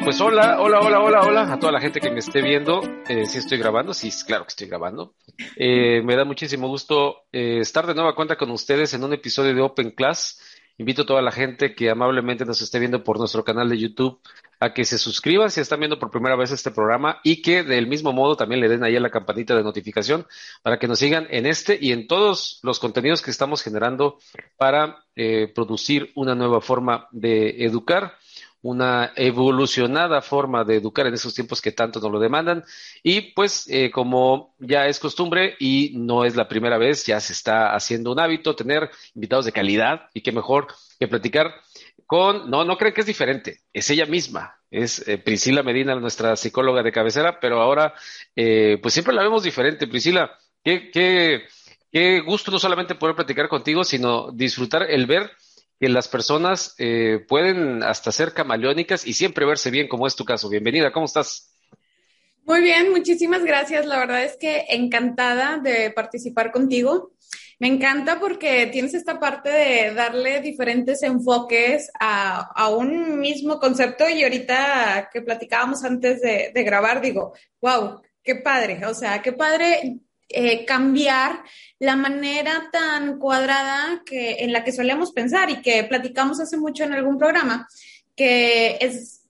Pues hola, hola, hola, hola, hola a toda la gente que me esté viendo. Eh, sí estoy grabando, sí, claro que estoy grabando. Eh, me da muchísimo gusto eh, estar de nueva cuenta con ustedes en un episodio de Open Class. Invito a toda la gente que amablemente nos esté viendo por nuestro canal de YouTube a que se suscriban si están viendo por primera vez este programa y que del mismo modo también le den ahí a la campanita de notificación para que nos sigan en este y en todos los contenidos que estamos generando para eh, producir una nueva forma de educar una evolucionada forma de educar en esos tiempos que tanto nos lo demandan. Y pues, eh, como ya es costumbre y no es la primera vez, ya se está haciendo un hábito tener invitados de calidad y qué mejor que platicar con, no, no creen que es diferente, es ella misma, es eh, Priscila Medina, nuestra psicóloga de cabecera, pero ahora, eh, pues siempre la vemos diferente. Priscila, qué, qué, qué gusto no solamente poder platicar contigo, sino disfrutar el ver que las personas eh, pueden hasta ser camaleónicas y siempre verse bien, como es tu caso. Bienvenida, ¿cómo estás? Muy bien, muchísimas gracias. La verdad es que encantada de participar contigo. Me encanta porque tienes esta parte de darle diferentes enfoques a, a un mismo concepto y ahorita que platicábamos antes de, de grabar, digo, wow, qué padre, o sea, qué padre eh, cambiar la manera tan cuadrada que, en la que solemos pensar y que platicamos hace mucho en algún programa, que es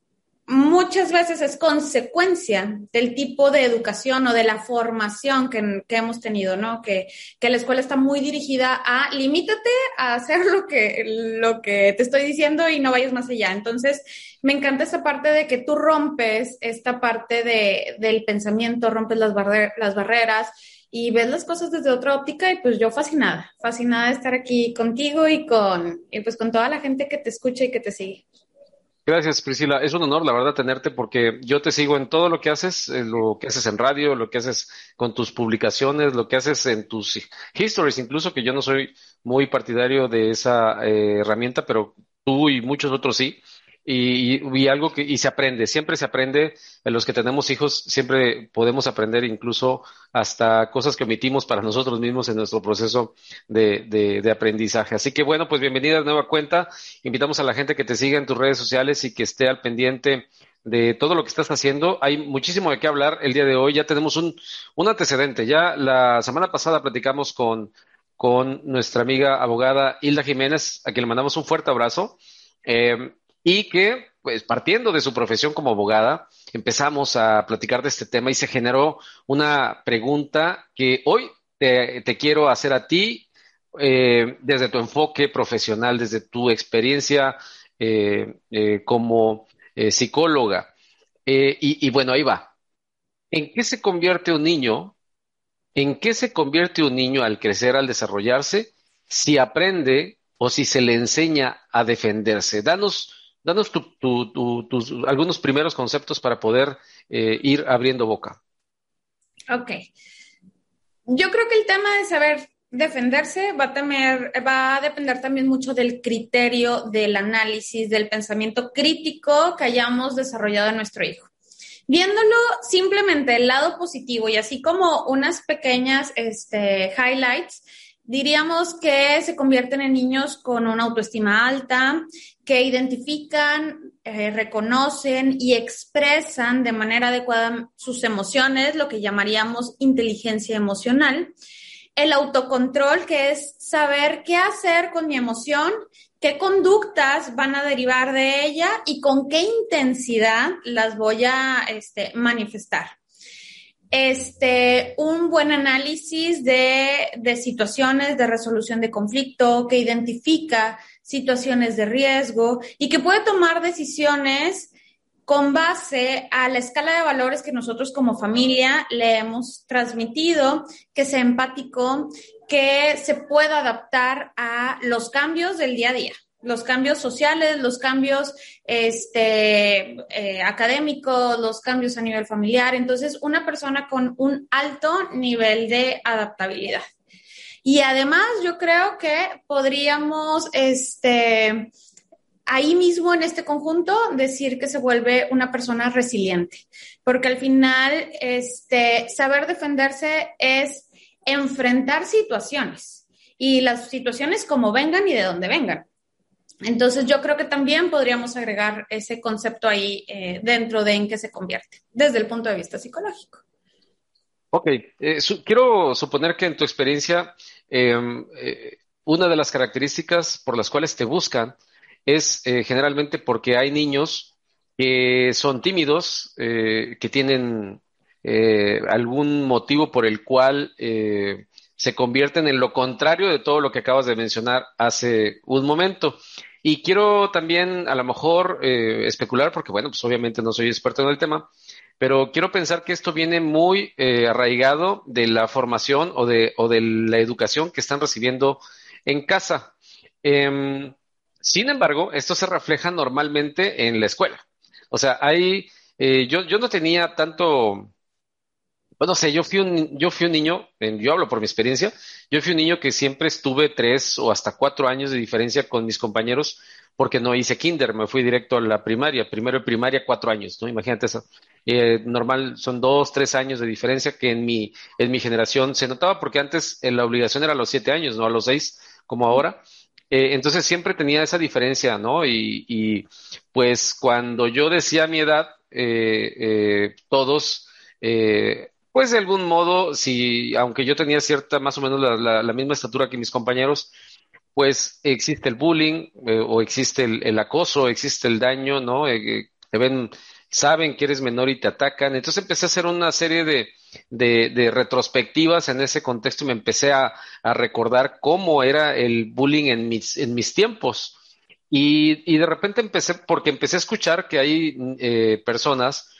muchas veces es consecuencia del tipo de educación o de la formación que, que hemos tenido, ¿no? Que, que, la escuela está muy dirigida a limítate a hacer lo que, lo que te estoy diciendo y no vayas más allá. Entonces, me encanta esa parte de que tú rompes esta parte de, del pensamiento, rompes las, las barreras y ves las cosas desde otra óptica y pues yo fascinada, fascinada de estar aquí contigo y con, y pues con toda la gente que te escucha y que te sigue. Gracias, Priscila. Es un honor, la verdad, tenerte porque yo te sigo en todo lo que haces, lo que haces en radio, lo que haces con tus publicaciones, lo que haces en tus histories, incluso que yo no soy muy partidario de esa eh, herramienta, pero tú y muchos otros sí y, algo que y se aprende, siempre se aprende, en los que tenemos hijos siempre podemos aprender incluso hasta cosas que omitimos para nosotros mismos en nuestro proceso de, de, aprendizaje. Así que bueno, pues bienvenida a nueva cuenta, invitamos a la gente que te siga en tus redes sociales y que esté al pendiente de todo lo que estás haciendo. Hay muchísimo de qué hablar el día de hoy, ya tenemos un, un antecedente, ya la semana pasada platicamos con, con nuestra amiga abogada Hilda Jiménez, a quien le mandamos un fuerte abrazo. Eh, y que, pues partiendo de su profesión como abogada, empezamos a platicar de este tema y se generó una pregunta que hoy te, quiero hacer a ti eh, desde tu enfoque profesional, desde tu experiencia eh, eh, como psicóloga. Y, y bueno, ahí va. ¿En qué se convierte un niño? ¿En qué se convierte un niño al crecer, al desarrollarse, si aprende o si se le enseña a defenderse? Danos Danos tus algunos primeros conceptos para poder eh, ir abriendo boca. Ok. Yo creo que el tema de saber defenderse va a, tener, va a depender también mucho del criterio, del análisis, del pensamiento crítico que hayamos desarrollado en nuestro hijo. Viéndolo simplemente el lado positivo y así como unas pequeñas este, highlights, diríamos que se convierten en niños con una autoestima alta, que identifican, eh, reconocen y expresan de manera adecuada sus emociones, lo que llamaríamos inteligencia emocional. El autocontrol, que es saber qué hacer con mi emoción, qué conductas van a derivar de ella y con qué intensidad las voy a este, manifestar este, un buen análisis de, de, situaciones de resolución de conflicto, que identifica situaciones de riesgo y que puede tomar decisiones con base a la escala de valores que nosotros como familia le hemos transmitido, que sea empático, que se pueda adaptar a los cambios del día a día los cambios sociales, los cambios este, eh, académicos, los cambios a nivel familiar. Entonces, una persona con un alto nivel de adaptabilidad. Y además, yo creo que podríamos, este, ahí mismo en este conjunto, decir que se vuelve una persona resiliente, porque al final, este, saber defenderse es enfrentar situaciones y las situaciones como vengan y de dónde vengan. Entonces yo creo que también podríamos agregar ese concepto ahí eh, dentro de en qué se convierte, desde el punto de vista psicológico. Ok, eh, quiero suponer que en tu experiencia em, eh, una de las características por las cuales te buscan es generalmente porque hay niños que son tímidos, que tienen algún motivo por el cual se convierten en lo contrario de todo lo que acabas de mencionar hace un momento. Y quiero también a lo mejor eh, especular, porque bueno, pues obviamente no soy experto en el tema, pero quiero pensar que esto viene muy eh, arraigado de la formación o de, o de la educación que están recibiendo en casa. Em, sin embargo, esto se refleja normalmente en la escuela. O sea, hay, eh, yo, yo no tenía tanto, bueno, sé, yo fui un, yo fui un niño, yo hablo por mi experiencia, yo fui un niño que siempre estuve tres o hasta cuatro años de diferencia con mis compañeros porque no hice kinder, me fui directo a la primaria, primero de primaria, cuatro años, ¿no? Imagínate eso. Eh, normal son dos, tres años de diferencia que en mi, en mi generación se notaba porque antes eh, la obligación era a los siete años, no a los seis, como ahora. Eh, entonces siempre tenía esa diferencia, ¿no? Y, y pues cuando yo decía mi edad, todos pues de algún modo, si, aunque yo tenía cierta, más o menos la, la, misma estatura que mis compañeros, pues existe el bullying eh, o existe el, acoso, existe el daño, ¿no? Eh, eh, te ven, saben que eres menor y te atacan. Entonces empecé a hacer una serie de, de, retrospectivas en ese contexto y me empecé a, a, recordar cómo era el bullying en mis, en mis tiempos. Y, y de repente empecé, porque empecé a escuchar que hay personas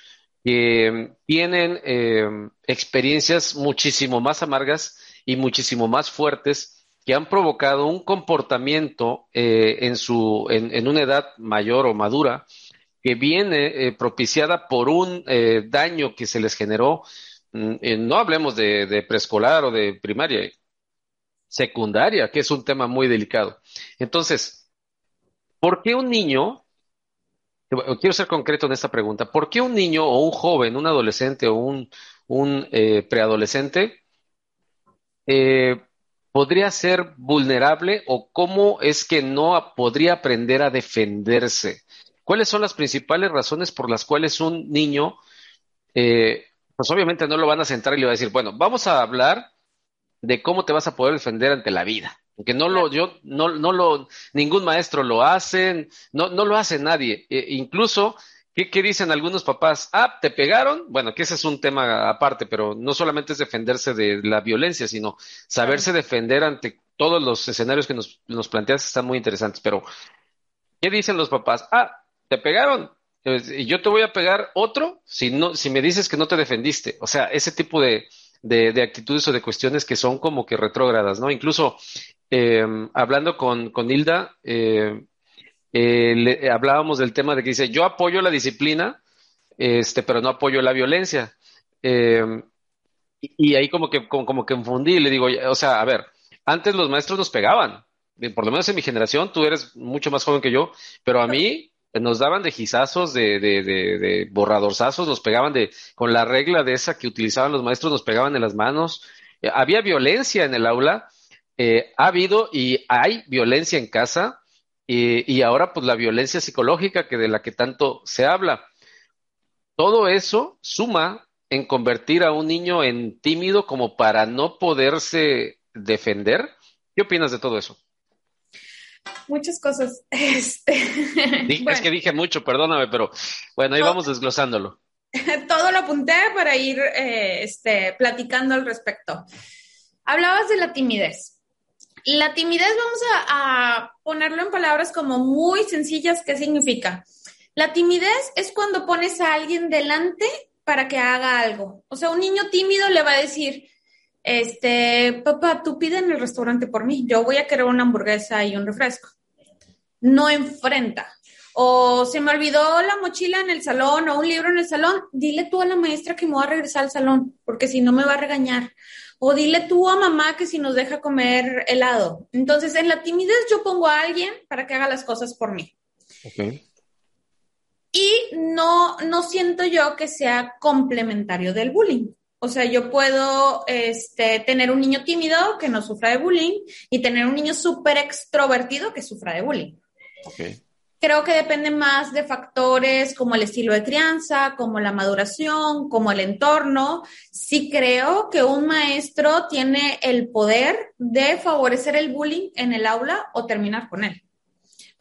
que tienen eh, experiencias muchísimo más amargas y muchísimo más fuertes que han provocado un comportamiento eh, en, su, en, una edad mayor o madura que viene eh, propiciada por un daño que se les generó, mm, no hablemos de, de preescolar o de primaria, secundaria, que es un tema muy delicado. Entonces, ¿por qué un niño Quiero ser concreto en esta pregunta. ¿Por qué un niño o un joven, un adolescente o un, eh, preadolescente eh, podría ser vulnerable o cómo es que no podría aprender a defenderse? ¿Cuáles son las principales razones por las cuales un niño, eh, pues obviamente no lo van a sentar y le va a decir, bueno, vamos a hablar de cómo te vas a poder defender ante la vida? Que no lo, yo, no, no lo, ningún maestro lo hace, no, no lo hace nadie. E, incluso, ¿qué, ¿qué, dicen algunos papás? Ah, ¿te pegaron? Bueno, que ese es un tema aparte, pero no solamente es defenderse de la violencia, sino saberse defender ante todos los escenarios que nos, nos planteas están muy interesantes. Pero, ¿qué dicen los papás? Ah, ¿te pegaron? Y yo te voy a pegar otro si no, si me dices que no te defendiste. O sea, ese tipo de, de, de, actitudes o de cuestiones que son como que retrógradas, ¿no? Incluso eh, hablando con, con Hilda, eh, eh, le, hablábamos del tema de que dice, yo apoyo la disciplina, este, pero no apoyo la violencia. Y, y, ahí como que, como, como que enfundí, le digo, o sea, a ver, antes los maestros nos pegaban, por lo menos en mi generación, tú eres mucho más joven que yo, pero a mí nos daban de gizazos, de, de, de, de borradorzazos, nos pegaban de, con la regla de esa que utilizaban los maestros, nos pegaban en las manos. había violencia en el aula eh, ha habido y hay violencia en casa y, y, ahora pues la violencia psicológica que de la que tanto se habla. Todo eso suma en convertir a un niño en tímido como para no poderse defender. ¿Qué opinas de todo eso? Muchas cosas. Este... Es que dije mucho, perdóname, pero bueno, ahí vamos desglosándolo. Todo lo apunté para ir eh, este, platicando al respecto. Hablabas de la timidez. La timidez, vamos a, ponerlo en palabras como muy sencillas, ¿qué significa? La timidez es cuando pones a alguien delante para que haga algo. O sea, un niño tímido le va a decir, este, papá, tú pide en el restaurante por mí, yo voy a querer una hamburguesa y un refresco. No enfrenta. O se me olvidó la mochila en el salón o un libro en el salón, dile tú a la maestra que me voy a regresar al salón, porque si no me va a regañar. O dile tú a mamá que si nos deja comer helado. Entonces, en la timidez yo pongo a alguien para que haga las cosas por mí. Y no, no siento yo que sea complementario del bullying. O sea, yo puedo este, tener un niño tímido que no sufra de bullying y tener un niño súper extrovertido que sufra de bullying. Creo que depende más de factores como el estilo de crianza, como la maduración, como el entorno. Sí creo que un maestro tiene el poder de favorecer el bullying en el aula o terminar con él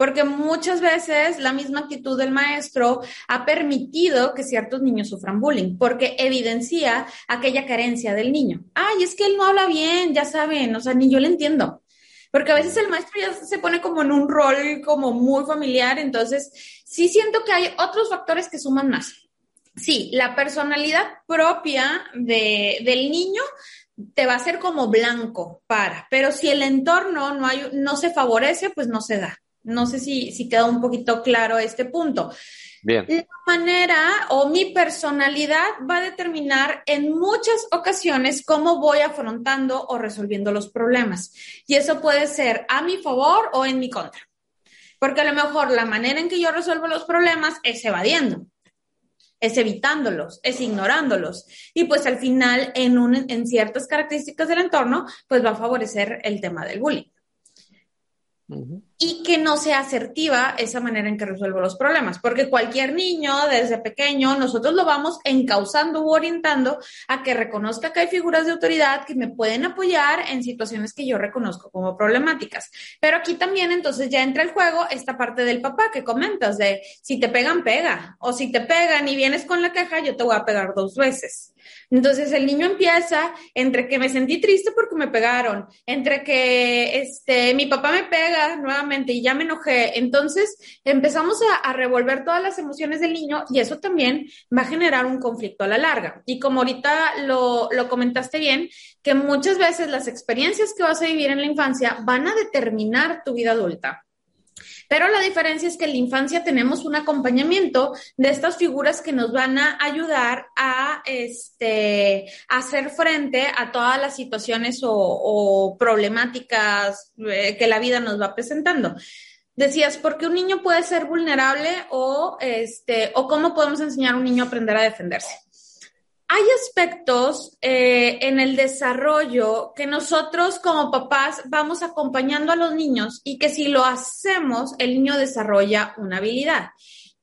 porque muchas veces la misma actitud del maestro ha permitido que ciertos niños sufran bullying, porque evidencia aquella carencia del niño. Ay, es que él no habla bien, ya saben, o sea, ni yo le entiendo. Porque a veces el maestro ya se pone como en un rol como muy familiar, entonces sí siento que hay otros factores que suman más. Sí, la personalidad propia de, del niño te va a ser como blanco para, pero si el entorno no, hay, no se favorece, pues no se da. No sé si, si queda un poquito claro este punto. Bien. La manera o mi personalidad va a determinar en muchas ocasiones cómo voy afrontando o resolviendo los problemas. Y eso puede ser a mi favor o en mi contra. Porque a lo mejor la manera en que yo resuelvo los problemas es evadiendo, es evitándolos, es ignorándolos. Y pues al final, en, un, en ciertas características del entorno, pues va a favorecer el tema del bullying y que no sea asertiva esa manera en que resuelvo los problemas, porque cualquier niño desde pequeño nosotros lo vamos encauzando u orientando a que reconozca que hay figuras de autoridad que me pueden apoyar en situaciones que yo reconozco como problemáticas. Pero aquí también entonces ya entra el juego esta parte del papá que comentas de si te pegan, pega, o si te pegan y vienes con la queja, yo te voy a pegar dos veces. Entonces el niño empieza entre que me sentí triste porque me pegaron, entre que este, mi papá me pega nuevamente y ya me enojé. Entonces empezamos a, revolver todas las emociones del niño y eso también va a generar un conflicto a la larga. Y como ahorita lo, lo comentaste bien, que muchas veces las experiencias que vas a vivir en la infancia van a determinar tu vida adulta. Pero la diferencia es que en la infancia tenemos un acompañamiento de estas figuras que nos van a ayudar a este, hacer frente a todas las situaciones o, problemáticas eh, que la vida nos va presentando. Decías, ¿por qué un niño puede ser vulnerable o, este, o cómo podemos enseñar a un niño a aprender a defenderse? Hay aspectos eh, en el desarrollo que nosotros como papás vamos acompañando a los niños y que si lo hacemos, el niño desarrolla una habilidad.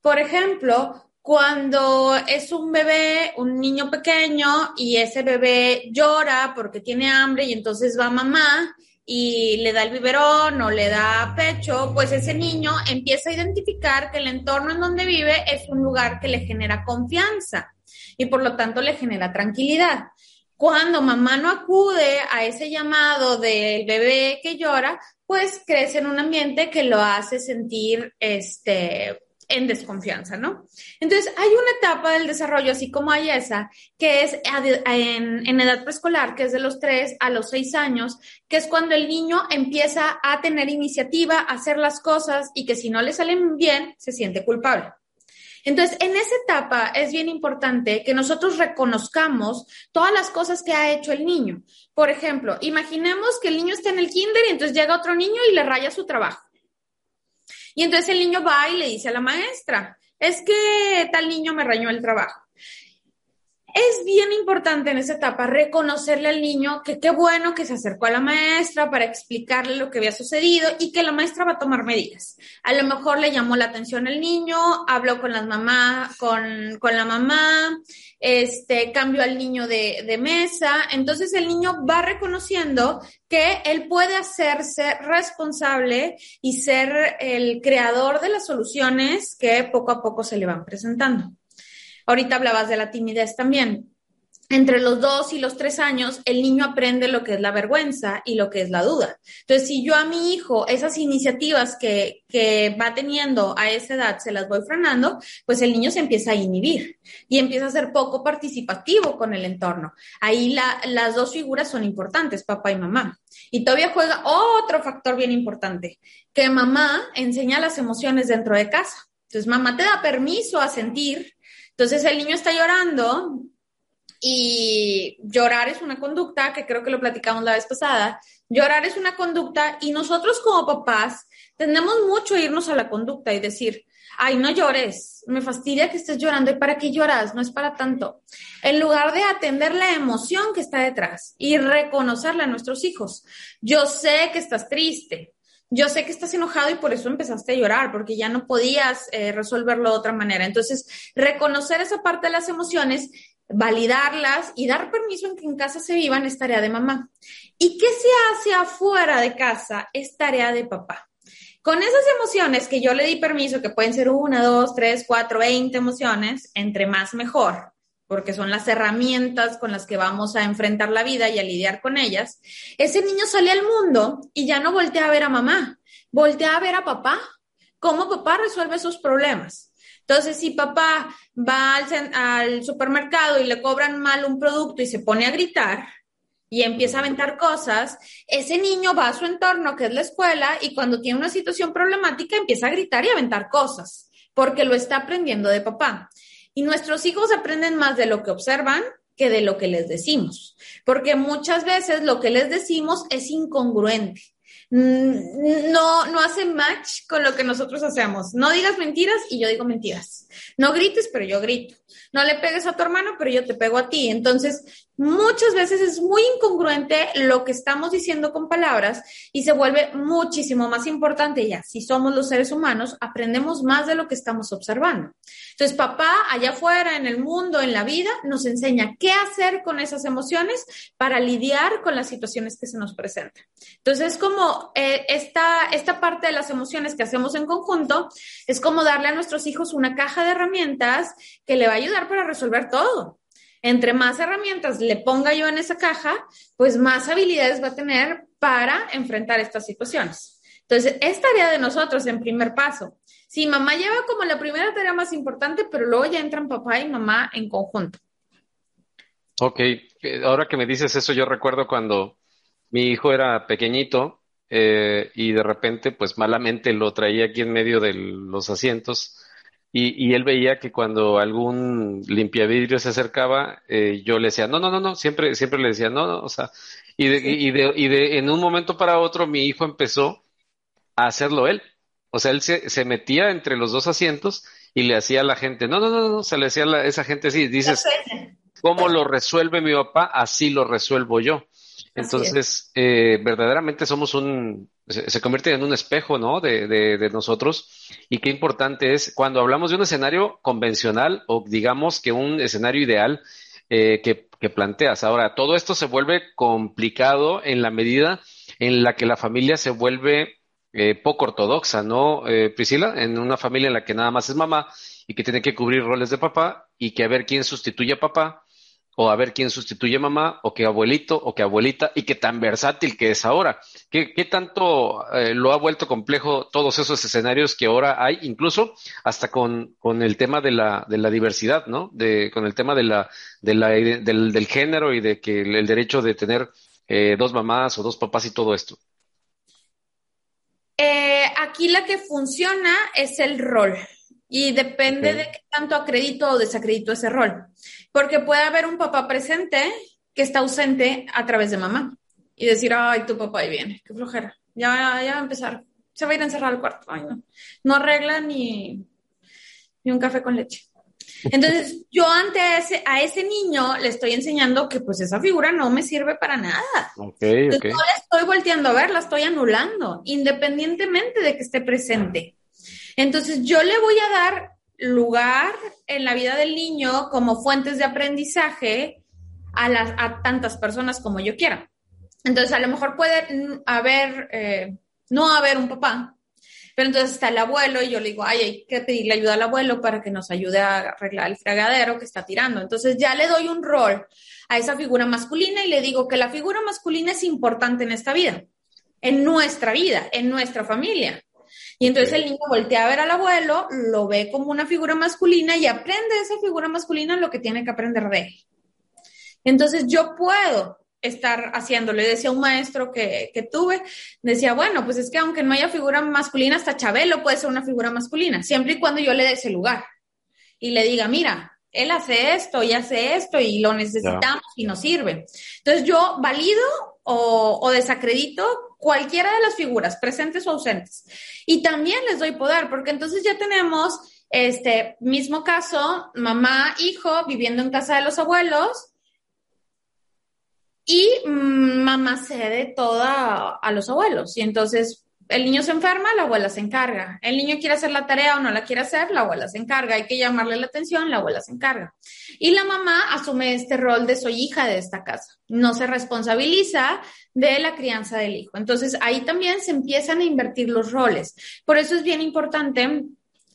Por ejemplo, cuando es un bebé, un niño pequeño y ese bebé llora porque tiene hambre y entonces va mamá y le da el biberón o le da pecho, pues ese niño empieza a identificar que el entorno en donde vive es un lugar que le genera confianza y por lo tanto le genera tranquilidad. Cuando mamá no acude a ese llamado del bebé que llora, pues crece en un ambiente que lo hace sentir este, en desconfianza, ¿no? Entonces, hay una etapa del desarrollo, así como hay esa, que es en, en, edad preescolar, que es de los 3 a los 6 años, que es cuando el niño empieza a tener iniciativa, a hacer las cosas y que si no le salen bien, se siente culpable. Entonces, en esa etapa es bien importante que nosotros reconozcamos todas las cosas que ha hecho el niño. Por ejemplo, imaginemos que el niño está en el kinder y entonces llega otro niño y le raya su trabajo. Y entonces el niño va y le dice a la maestra, es que tal niño me rayó el trabajo. Es bien importante en esa etapa reconocerle al niño que qué bueno que se acercó a la maestra para explicarle lo que había sucedido y que la maestra va a tomar medidas. A lo mejor le llamó la atención el niño, habló con las mamás, con, con la mamá, este, cambió al niño de, de mesa. Entonces el niño va reconociendo que él puede hacerse responsable y ser el creador de las soluciones que poco a poco se le van presentando. Ahorita hablabas de la timidez también. entre los dos y los tres años, el niño aprende lo que es la vergüenza y lo que es la duda. Entonces, si yo a mi hijo esas iniciativas que, que va teniendo a esa edad se las voy frenando, pues el niño se empieza a inhibir y empieza a ser poco participativo con el entorno. Ahí las dos figuras son importantes, papá y mamá. Y todavía juega otro factor bien importante, que mamá enseña las emociones dentro de casa. Entonces, mamá te da permiso a sentir. Entonces, el niño está llorando, y llorar es una conducta, que creo que lo platicamos la vez pasada, llorar es una conducta y nosotros como papás tendemos mucho a irnos a la conducta y decir, ay, no llores, me fastidia que estés llorando, ¿y para qué lloras? No es para tanto. En lugar de atender la emoción que está detrás y reconocerla a nuestros hijos. Yo sé que estás triste, yo sé que estás enojado y por eso empezaste a llorar, porque ya no podías eh, resolverlo de otra manera. Entonces, reconocer esa parte de las emociones validarlas y dar permiso en que en casa se vivan es tarea de mamá. ¿Y qué se hace afuera de casa? Es tarea de papá. Con esas emociones que yo le di permiso, que pueden ser una, dos, tres, cuatro, veinte emociones, entre más mejor, porque son las herramientas con las que vamos a enfrentar la vida y a lidiar con ellas, ese niño sale al mundo y ya no voltea a ver a mamá, voltea a ver a papá. ¿Cómo papá resuelve esos problemas? Entonces, si papá va al, supermercado y le cobran mal un producto y se pone a gritar y empieza a aventar cosas, ese niño va a su entorno, que es la escuela, y cuando tiene una situación problemática empieza a gritar y a aventar cosas, porque lo está aprendiendo de papá. Y nuestros hijos aprenden más de lo que observan que de lo que les decimos, porque muchas veces lo que les decimos es incongruente. Mm, no, no hace match con lo que nosotros hacemos. No digas mentiras y yo digo mentiras. No grites, pero yo grito. No le pegues a tu hermano, pero yo te pego a ti. Entonces, muchas veces es muy incongruente lo que estamos diciendo con palabras y se vuelve muchísimo más importante ya. Si somos los seres humanos, aprendemos más de lo que estamos observando. Entonces, papá, allá afuera, en el mundo, en la vida, nos enseña qué hacer con esas emociones para lidiar con las situaciones que se nos presentan. Entonces, es como eh, esta, esta parte de las emociones que hacemos en conjunto, es como darle a nuestros hijos una caja de herramientas que le va a ayudar para resolver todo entre más herramientas le ponga yo en esa caja, pues más habilidades va a tener para enfrentar estas situaciones. Entonces, es tarea de nosotros en primer paso. Si mamá lleva como la primera tarea más importante, pero luego ya entran papá y mamá en conjunto. Ok, ahora que me dices eso, yo recuerdo cuando mi hijo era pequeñito eh, y de repente, pues malamente lo traía aquí en medio de los asientos y, y él veía que cuando algún limpiavidrio se acercaba, eh, yo le decía, no, no, no, no, siempre, siempre le decía, no, no, o sea, y de, y de, y de, en un momento para otro mi hijo empezó a hacerlo él. O sea, él se, se metía entre los dos asientos y le hacía a la gente, no, no, no, no, se le hacía a esa gente así, dices, ¿cómo lo resuelve mi papá? Así lo resuelvo yo. Entonces, eh, verdaderamente somos un, se, convierte en un espejo, ¿no? De, de, de, nosotros. Y qué importante es cuando hablamos de un escenario convencional o digamos que un escenario ideal eh, que, que planteas. Ahora, todo esto se vuelve complicado en la medida en la que la familia se vuelve eh, poco ortodoxa, ¿no, eh, Priscila? En una familia en la que nada más es mamá y que tiene que cubrir roles de papá y que a ver quién sustituye a papá o a ver quién sustituye mamá, o que abuelito, o que abuelita, y qué tan versátil que es ahora. ¿Qué, qué tanto eh, lo ha vuelto complejo todos esos escenarios que ahora hay, incluso hasta con, con el tema de la, de la diversidad, ¿no? De, con el tema de la, de la, del, del género y de que el, el derecho de tener eh, dos mamás o dos papás y todo esto. Eh, aquí la que funciona es el rol y depende okay. de qué tanto acredito o desacredito ese rol. Porque puede haber un papá presente que está ausente a través de mamá y decir, ay, tu papá ahí viene, qué flojera, ya, ya va a empezar, se va a ir a encerrar al cuarto, ay, no, no arregla ni, ni un café con leche. Entonces, yo ante ese, a ese niño le estoy enseñando que pues esa figura no me sirve para nada. Okay, Entonces, okay. No la estoy volteando a ver, la estoy anulando, independientemente de que esté presente. Entonces, yo le voy a dar lugar en la vida del niño como fuentes de aprendizaje a, tantas personas como yo quiera. Entonces, a lo mejor puede haber, eh, no haber un papá, Pero entonces está el abuelo y yo le digo, ay, hay que pedirle ayuda al abuelo para que nos ayude a arreglar el fregadero que está tirando. Entonces ya le doy un rol a esa figura masculina y le digo que la figura masculina es importante en esta vida, en nuestra vida, en nuestra familia. Y entonces el niño voltea a ver al abuelo, lo ve como una figura masculina y aprende de esa figura masculina lo que tiene que aprender de él. Entonces yo puedo estar haciéndolo. Le decía un maestro que, que, tuve, decía, bueno, pues es que aunque no haya figura masculina, hasta Chabelo puede ser una figura masculina, siempre y cuando yo le dé ese lugar y le diga, mira, él hace esto y hace esto y lo necesitamos y nos sirve. Entonces yo valido o, o desacredito cualquiera de las figuras, presentes o ausentes. Y también les doy poder, porque entonces ya tenemos este mismo caso, mamá, hijo, viviendo en casa de los abuelos, y mm, mamá cede toda a los abuelos. Y entonces el niño se enferma, la abuela se encarga. El niño quiere hacer la tarea o no la quiere hacer, la abuela se encarga. Hay que llamarle la atención, la abuela se encarga. Y la mamá asume este rol de soy hija de esta casa. No se responsabiliza de la crianza del hijo. Entonces ahí también se empiezan a invertir los roles. Por eso es bien importante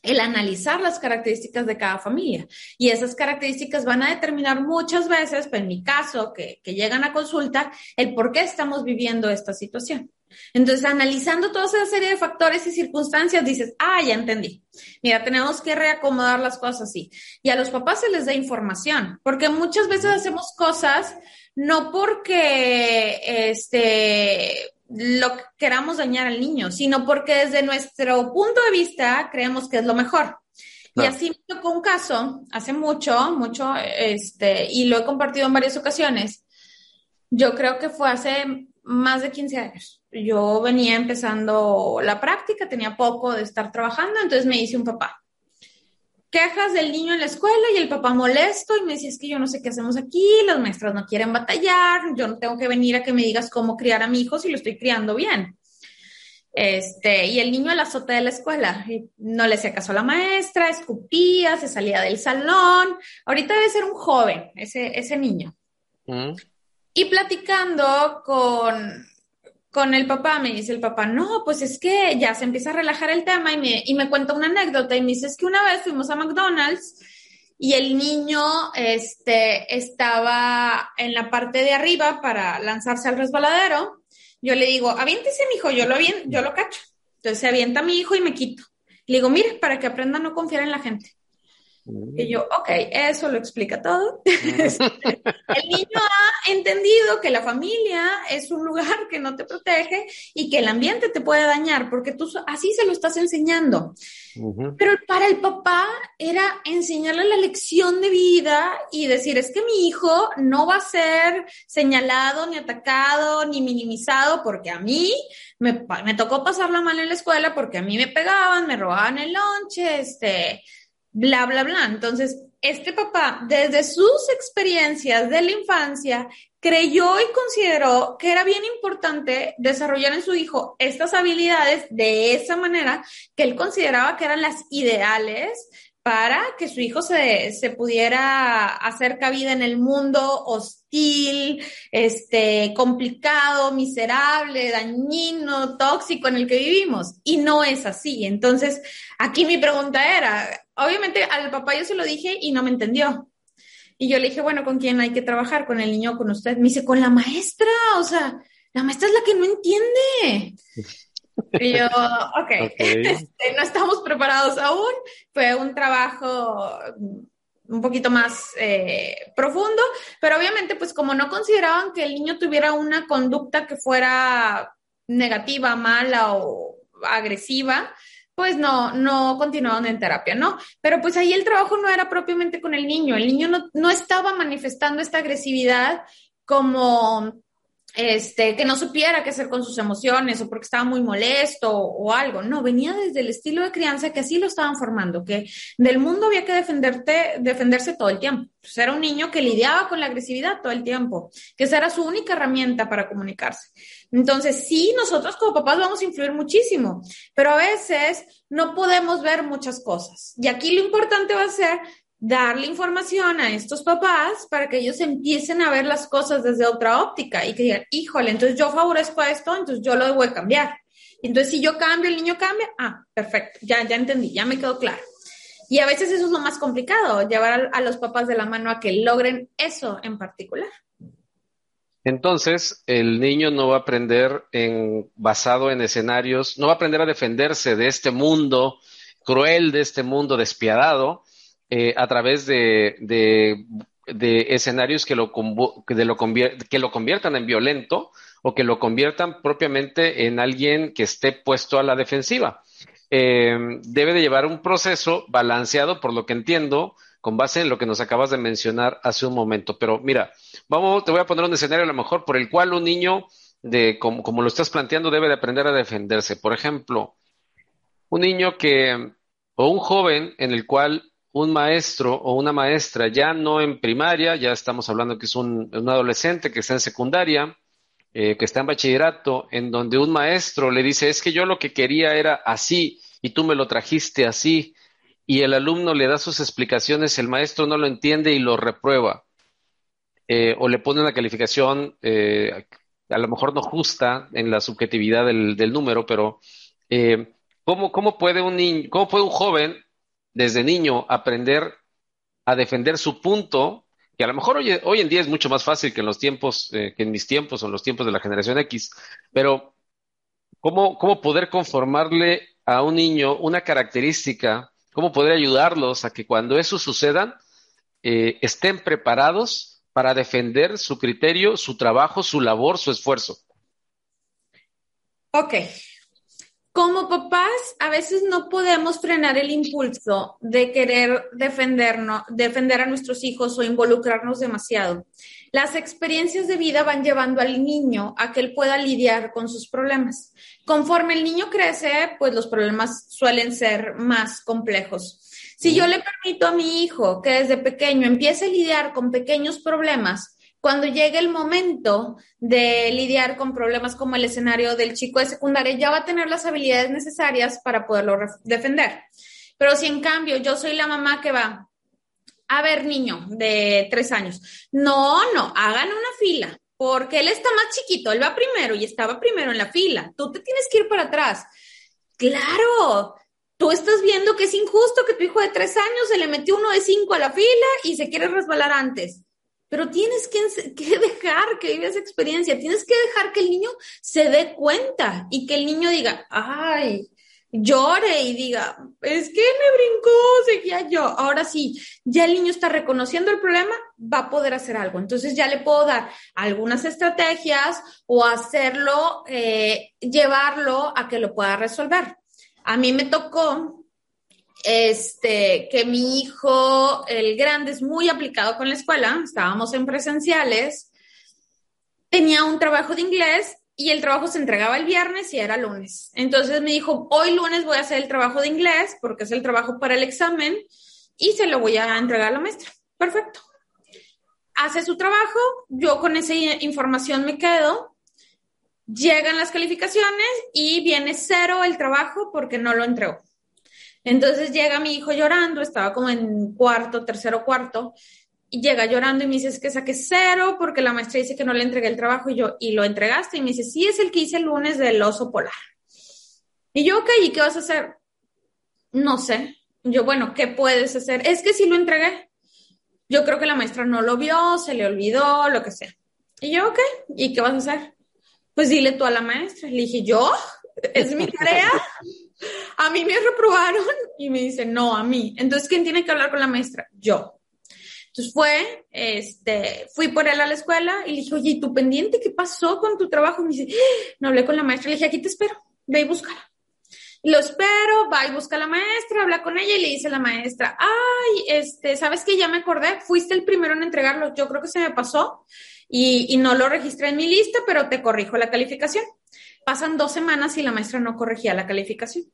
el analizar las características de cada familia. Y esas características van a determinar muchas veces, pues en mi caso, que, que llegan a consulta, el por qué estamos viviendo esta situación. Entonces, analizando toda esa serie de factores y circunstancias, dices, ah, ya entendí. Mira, tenemos que reacomodar las cosas así. Y a los papás se les da información, porque muchas veces hacemos cosas no porque, este, lo queramos dañar al niño, sino porque desde nuestro punto de vista creemos que es lo mejor. Y así me tocó un caso hace mucho, mucho, este, y lo he compartido en varias ocasiones. Yo creo que fue hace más de 15 años. Yo venía empezando la práctica, tenía poco de estar trabajando, entonces me hice un papá quejas del niño en la escuela y el papá molesto y me decía, es que yo no sé qué hacemos aquí, las maestras no quieren batallar, yo no tengo que venir a que me digas cómo criar a mi hijo si lo estoy criando bien. Este, y el niño a la azotea de la escuela, no le hacía caso a la maestra, escupía, se salía del salón. Ahorita debe ser un joven, ese, ese niño. Mm. Y platicando con, con el papá, me dice el papá, no, pues es que ya se empieza a relajar el tema y me, y me cuenta una anécdota y me dice, es que una vez fuimos a McDonald's y el niño este, estaba en la parte de arriba para lanzarse al resbaladero. Yo le digo, aviéntese, mi hijo, yo lo, yo lo cacho. Entonces se avienta mi hijo y me quito. Le digo, mire, para que aprenda a no confiar en la gente. Y yo, ok, eso lo explica todo. el niño ha entendido que la familia es un lugar que no te protege y que el ambiente te puede dañar porque tú así se lo estás enseñando. Pero para el papá era enseñarle la lección de vida y decir, es que mi hijo no va a ser señalado, ni atacado, ni minimizado porque a mí me, me tocó pasarla mal en la escuela porque a mí me pegaban, me robaban el lonche, este bla, bla, bla. Entonces, este papá, desde sus experiencias de la infancia, creyó y consideró que era bien importante desarrollar en su hijo estas habilidades de esa manera que él consideraba que eran las ideales para que su hijo se, se, pudiera hacer cabida en el mundo hostil, este, complicado, miserable, dañino, tóxico en el que vivimos. Y no es así. Entonces, aquí mi pregunta era, obviamente al papá yo se lo dije y no me entendió. Y yo le dije, bueno, ¿con quién hay que trabajar? ¿Con el niño o con usted? Me dice, con la maestra. O sea, la maestra es la que no entiende. Y yo, ok, este, no estamos preparados aún. Fue un trabajo un poquito más eh, profundo, pero obviamente pues como no consideraban que el niño tuviera una conducta que fuera negativa, mala o agresiva, pues no, no continuaban en terapia, ¿no? Pero pues ahí el trabajo no era propiamente con el niño, el niño no, no estaba manifestando esta agresividad como este, que no supiera qué hacer con sus emociones o porque estaba muy molesto o, algo. No, venía desde el estilo de crianza que así lo estaban formando, que del mundo había que defenderte, defenderse todo el tiempo. Pues era un niño que lidiaba con la agresividad todo el tiempo, que esa era su única herramienta para comunicarse. Entonces, sí, nosotros como papás vamos a influir muchísimo, pero a veces no podemos ver muchas cosas. Y aquí lo importante va a ser darle información a estos papás para que ellos empiecen a ver las cosas desde otra óptica y que digan, híjole, entonces yo favorezco a esto, entonces yo lo voy a cambiar. Entonces, si yo cambio, el niño cambia, ah, perfecto, ya, ya entendí, ya me quedó claro. Y a veces eso es lo más complicado, llevar a, los papás de la mano a que logren eso en particular. Entonces, el niño no va a aprender en, basado en escenarios, no va a aprender a defenderse de este mundo cruel, de este mundo despiadado, eh, a través de, de, escenarios que lo, que, lo que lo conviertan en violento o que lo conviertan propiamente en alguien que esté puesto a la defensiva. Eh, debe de llevar un proceso balanceado, por lo que entiendo, con base en lo que nos acabas de mencionar hace un momento. Pero mira, vamos, te voy a poner un escenario a lo mejor por el cual un niño, de, como, como lo estás planteando, debe de aprender a defenderse. Por ejemplo, un niño que, o un joven en el cual un maestro o una maestra, ya no en primaria, ya estamos hablando que es un, un adolescente que está en secundaria, eh, que está en bachillerato, en donde un maestro le dice, es que yo lo que quería era así y tú me lo trajiste así, y el alumno le da sus explicaciones, el maestro no lo entiende y lo reprueba, eh, o le pone una calificación eh, a lo mejor no justa en la subjetividad del, del número, pero ¿cómo, ¿cómo, puede un niño, cómo puede un joven desde niño aprender a defender su punto que a lo mejor hoy, hoy en día es mucho más fácil que en los tiempos, eh, que en mis tiempos o en los tiempos de la generación X, pero ¿cómo, cómo poder conformarle a un niño una característica, cómo poder ayudarlos a que cuando eso suceda, eh, estén preparados para defender su criterio, su trabajo, su labor, su esfuerzo? Ok, como papás, a veces no podemos frenar el impulso de querer defendernos, defender a nuestros hijos o involucrarnos demasiado. Las experiencias de vida van llevando al niño a que él pueda lidiar con sus problemas. Conforme el niño crece, pues los problemas suelen ser más complejos. Si yo le permito a mi hijo que desde pequeño empiece a lidiar con pequeños problemas, cuando llegue el momento de lidiar con problemas como el escenario del chico de secundaria, ya va a tener las habilidades necesarias para poderlo defender. Pero si en cambio yo soy la mamá que va, a ver, niño de tres años, no, no, hagan una fila, porque él está más chiquito, él va primero y estaba primero en la fila, tú te tienes que ir para atrás. Claro, tú estás viendo que es injusto que tu hijo de tres años se le metió uno de cinco a la fila y se quiere resbalar antes pero tienes que, dejar que viva esa experiencia, tienes que dejar que el niño se dé cuenta y que el niño diga, ay, llore y diga, es que me brincó, seguía yo. Ahora sí, ya el niño está reconociendo el problema, va a poder hacer algo. Entonces ya le puedo dar algunas estrategias o hacerlo, eh, llevarlo a que lo pueda resolver. A mí me tocó este, que mi hijo, el grande, es muy aplicado con la escuela, estábamos en presenciales, tenía un trabajo de inglés y el trabajo se entregaba el viernes y era lunes. Entonces me dijo, hoy lunes voy a hacer el trabajo de inglés porque es el trabajo para el examen y se lo voy a entregar a la maestra. Perfecto. Hace su trabajo, yo con esa información me quedo, llegan las calificaciones y viene cero el trabajo porque no lo entregó. Entonces llega mi hijo llorando, estaba como en cuarto, tercero cuarto, y llega llorando y me dice, es que saqué cero porque la maestra dice que no le entregué el trabajo y yo, ¿y lo entregaste? Y me dice, sí, es el que hice el lunes del oso polar. Y yo, ok, ¿y qué vas a hacer? No sé. Yo, bueno, ¿qué puedes hacer? Es que sí lo entregué. Yo creo que la maestra no lo vio, se le olvidó, lo que sea. Y yo, ok, ¿y qué vas a hacer? Pues dile tú a la maestra. Le dije, ¿yo? ¿Es mi tarea? a mí me reprobaron y me dice, no, a mí. Entonces, ¿quién tiene que hablar con la maestra? Yo. Entonces fue, este, fui por él a la escuela y le dije, oye, ¿y tu pendiente qué pasó con tu trabajo? Y me dice, ¡Ah!". no hablé con la maestra. Le dije, aquí te espero, ve y búscala. Lo espero, va y busca a la maestra, habla con ella y le dice a la maestra, ay, este, ¿sabes qué? Ya me acordé, fuiste el primero en entregarlo, yo creo que se me pasó y, y no lo registré en mi lista, pero te corrijo la calificación. Pasan dos semanas y la maestra no corregía la calificación.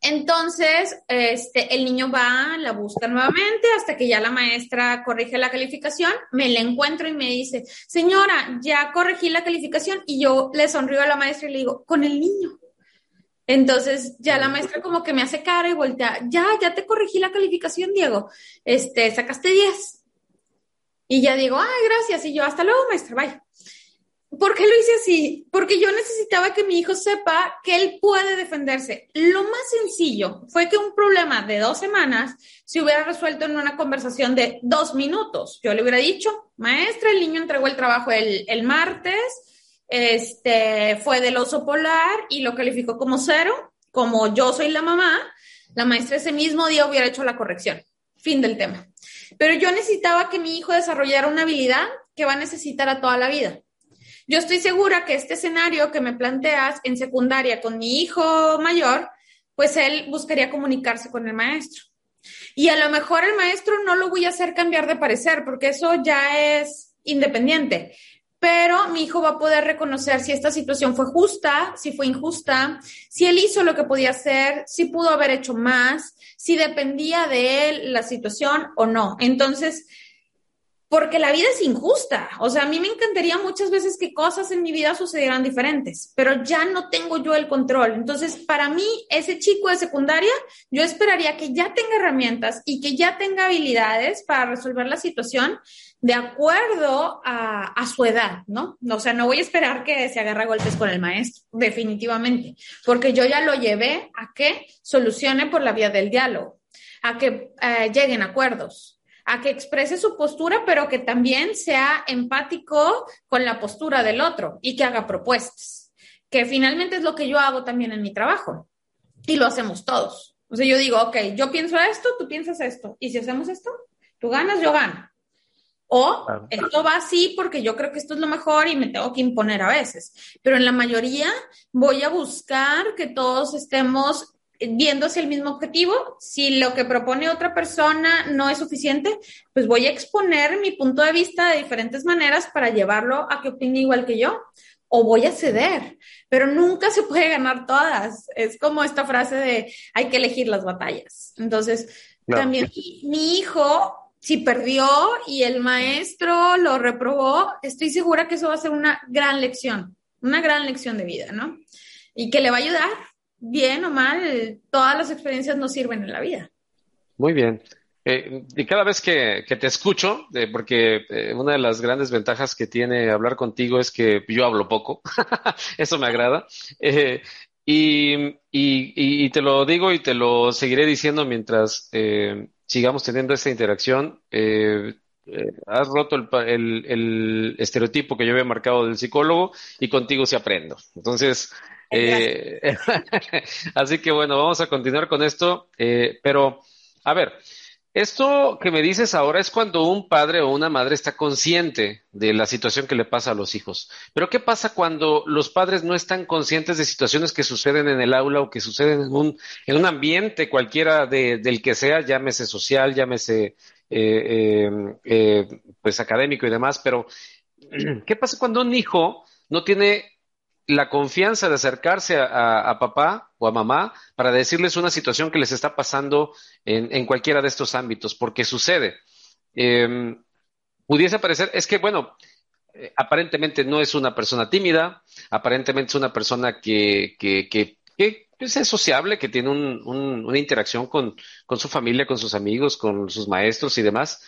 Entonces, este, el niño va, la busca nuevamente hasta que ya la maestra corrige la calificación, me la encuentro y me dice, señora, ya corregí la calificación y yo le sonrío a la maestra y le digo, con el niño. Entonces ya la maestra como que me hace cara y voltea, ya, ya te corregí la calificación, Diego, este, sacaste 10. Y ya digo, ay, gracias. Y yo, hasta luego, maestra, bye. ¿Por qué lo hice así? Porque yo necesitaba que mi hijo sepa que él puede defenderse. Lo más sencillo fue que un problema de dos semanas se hubiera resuelto en una conversación de dos minutos. Yo le hubiera dicho, maestra, el niño entregó el trabajo el, el martes, este, fue del oso polar y lo calificó como cero. Como yo soy la mamá, la maestra ese mismo día hubiera hecho la corrección. Fin del tema. Pero yo necesitaba que mi hijo desarrollara una habilidad que va a necesitar a toda la vida. Yo estoy segura que este escenario que me planteas en secundaria con mi hijo mayor, pues él buscaría comunicarse con el maestro. Y a lo mejor el maestro no lo voy a hacer cambiar de parecer, porque eso ya es independiente. Pero mi hijo va a poder reconocer si esta situación fue justa, si fue injusta, si él hizo lo que podía hacer, si pudo haber hecho más, si dependía de él la situación o no. Entonces, porque la vida es injusta. O sea, a mí me encantaría muchas veces que cosas en mi vida sucedieran diferentes, pero ya no tengo yo el control. Entonces, para mí, ese chico de secundaria, yo esperaría que ya tenga herramientas y que ya tenga habilidades para resolver la situación de acuerdo a, a su edad, ¿no? O sea, no voy a esperar que se agarre golpes con el maestro, definitivamente, porque yo ya lo llevé a que solucione por la vía del diálogo, a que eh, lleguen acuerdos a que exprese su postura, pero que también sea empático con la postura del otro y que haga propuestas, que finalmente es lo que yo hago también en mi trabajo y lo hacemos todos. O sea, yo digo, ok, yo pienso esto, tú piensas esto, y si hacemos esto, tú ganas, yo gano. O esto va así porque yo creo que esto es lo mejor y me tengo que imponer a veces. Pero en la mayoría voy a buscar que todos estemos viendo hacia el mismo objetivo. Si lo que propone otra persona no es suficiente, pues voy a exponer mi punto de vista de diferentes maneras para llevarlo a que opine igual que yo. O voy a ceder, pero nunca se puede ganar todas. Es como esta frase de hay que elegir las batallas. Entonces, también mi hijo, si perdió y el maestro lo reprobó, estoy segura que eso va a ser una gran lección, una gran lección de vida, ¿no? Y que le va a ayudar bien o mal, todas las experiencias nos sirven en la vida. Muy bien. Eh, y cada vez que, te escucho, eh, porque eh, una de las grandes ventajas que tiene hablar contigo es que yo hablo poco, eso me agrada, y, y, te lo digo y te lo seguiré diciendo mientras sigamos teniendo esta interacción. has roto el, el, estereotipo que yo había marcado del psicólogo y contigo se aprendo. Entonces, eh, así que bueno, vamos a continuar con esto, eh, pero a ver, esto que me dices ahora es cuando un padre o una madre está consciente de la situación que le pasa a los hijos. Pero ¿qué pasa cuando los padres no están conscientes de situaciones que suceden en el aula o que suceden en un, en un ambiente cualquiera de, del que sea, llámese social, llámese eh, pues académico y demás? Pero ¿qué pasa cuando un hijo no tiene la confianza de acercarse a, papá o a mamá para decirles una situación que les está pasando en, cualquiera de estos ámbitos, porque sucede. Em, pudiese parecer, es que, bueno, eh, aparentemente no es una persona tímida, aparentemente es una persona que, que, que, pues, es sociable, que tiene una interacción con su familia, con sus amigos, con sus maestros y demás,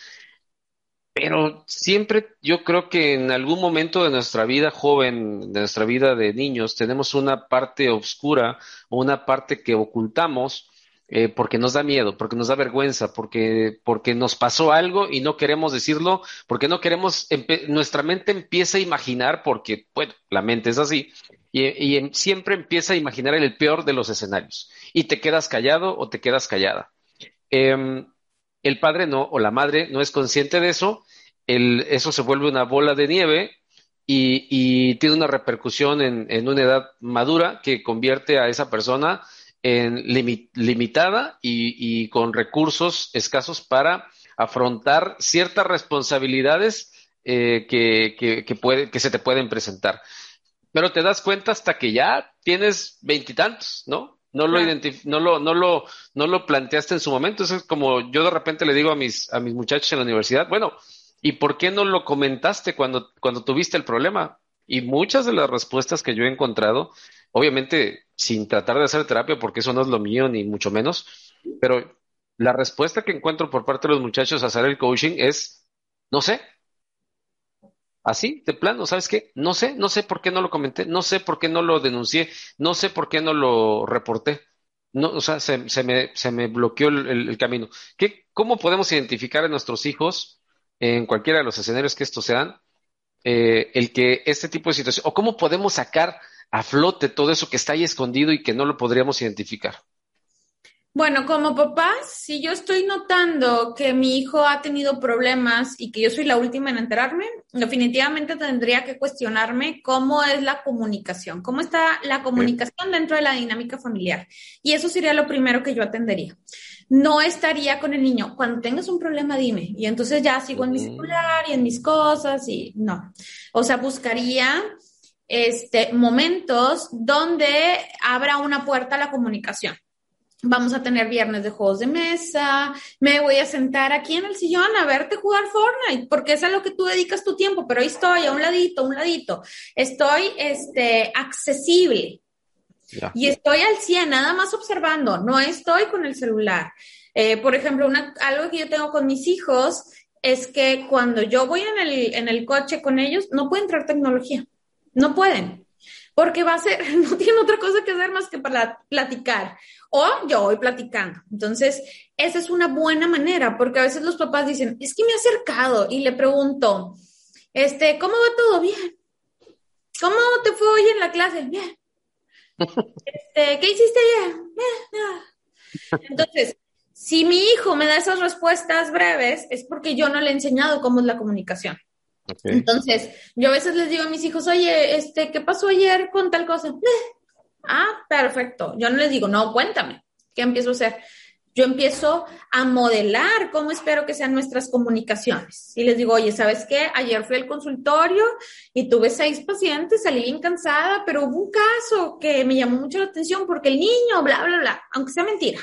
pero siempre yo creo que en algún momento de nuestra vida joven, de nuestra vida de niños, tenemos una parte oscura o una parte que ocultamos eh, porque nos da miedo, porque nos da vergüenza, porque, porque nos pasó algo y no queremos decirlo, porque no queremos, nuestra mente empieza a imaginar, porque, bueno, la mente es así, y, siempre empieza a imaginar el peor de los escenarios, y te quedas callado o te quedas callada. Em, el padre no, o la madre no es consciente de eso, eso se vuelve una bola de nieve y, tiene una repercusión en, una edad madura que convierte a esa persona en limitada y, con recursos escasos para afrontar ciertas responsabilidades eh, que, puede, que se te pueden presentar. Pero te das cuenta hasta que ya tienes veintitantos, ¿no? no lo, no lo, no lo, no lo planteaste en su momento. Eso es como yo de repente le digo a mis, a mis muchachos en la universidad, bueno, ¿y por qué no lo comentaste cuando, cuando tuviste el problema? Y muchas de las respuestas que yo he encontrado, obviamente sin tratar de hacer terapia, porque eso no es lo mío, ni mucho menos, pero la respuesta que encuentro por parte de los muchachos a hacer el coaching es, no sé, Así, de plano, ¿sabes qué? No sé, no sé por qué no lo comenté, no sé por qué no lo denuncié, no sé por qué no lo reporté. No, o sea, se, me, se me bloqueó el, camino. ¿Qué, ¿Cómo podemos identificar a nuestros hijos en cualquiera de los escenarios que estos sean, eh, el que este tipo de situación, o cómo podemos sacar a flote todo eso que está ahí escondido y que no lo podríamos identificar? Bueno, como papá, si yo estoy notando que mi hijo ha tenido problemas y que yo soy la última en enterarme, definitivamente tendría que cuestionarme cómo es la comunicación, cómo está la comunicación dentro de la dinámica familiar. Y eso sería lo primero que yo atendería. No estaría con el niño, cuando tengas un problema, dime. Y entonces ya sigo en mi celular y en mis cosas y no. O sea, buscaría este, momentos donde abra una puerta a la comunicación Vamos a tener viernes de juegos de mesa. Me voy a sentar aquí en el sillón a verte jugar Fortnite, porque es a lo que tú dedicas tu tiempo, pero ahí estoy, a un ladito, a un ladito. Estoy este, accesible. Y estoy al 100, nada más observando, no estoy con el celular. Eh, por ejemplo, una, algo que yo tengo con mis hijos es que cuando yo voy en el, en el coche con ellos, no pueden traer tecnología. No pueden porque va a ser, no tiene otra cosa que hacer más que para platicar. O yo voy platicando. Entonces, esa es una buena manera, porque a veces los papás dicen, es que me he acercado y le pregunto, este, ¿cómo va todo bien? ¿Cómo te fue hoy en la clase? Bien. Este, ¿Qué hiciste ayer? Bien. Entonces, si mi hijo me da esas respuestas breves, es porque yo no le he enseñado cómo es la comunicación. Entonces, yo a veces les digo a mis hijos, oye, este, ¿qué pasó ayer con tal cosa? Ah, perfecto. Yo no les digo, no, cuéntame, ¿qué empiezo a hacer? Yo empiezo a modelar cómo espero que sean nuestras comunicaciones. Y les digo, oye, ¿sabes qué? Ayer fui al consultorio y tuve seis pacientes, salí bien cansada, pero hubo un caso que me llamó mucho la atención porque el niño, bla, bla, bla, aunque sea mentira.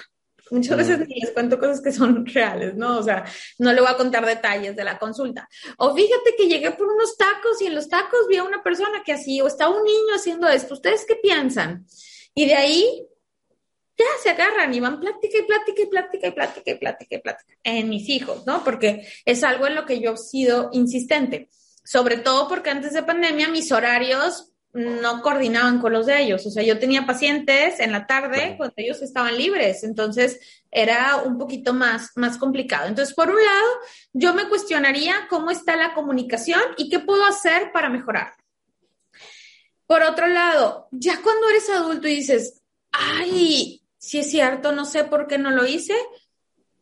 Muchas veces les cuento cosas que son reales, ¿no? O sea, no le voy a contar detalles de la consulta. O fíjate que llegué por unos tacos y en los tacos vi a una persona que así, o está un niño haciendo esto. ¿Ustedes qué piensan? Y de ahí ya se agarran y van plática y plática y plática y plática y plática y plática en mis hijos, ¿no? Porque es algo en lo que yo he sido insistente. Sobre todo porque antes de pandemia mis horarios no coordinaban con los de ellos. O sea, yo tenía pacientes en la tarde cuando ellos estaban libres, entonces era un poquito más, más complicado. Entonces, por un lado, yo me cuestionaría cómo está la comunicación y qué puedo hacer para mejorar. Por otro lado, ya cuando eres adulto y dices, ay, si es cierto, no sé por qué no lo hice,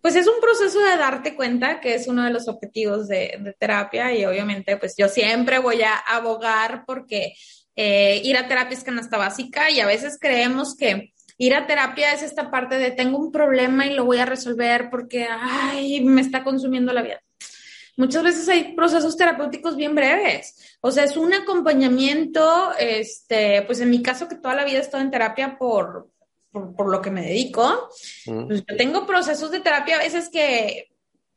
pues es un proceso de darte cuenta que es uno de los objetivos de, de terapia y obviamente pues yo siempre voy a abogar porque eh, ir a terapia es canasta básica y a veces creemos que ir a terapia es esta parte de tengo un problema y lo voy a resolver porque, ay, me está consumiendo la vida. Muchas veces hay procesos terapéuticos bien breves. O sea, es un acompañamiento, este, pues en mi caso que toda la vida he estado en terapia por, por, lo que me dedico. Pues yo tengo procesos de terapia a veces que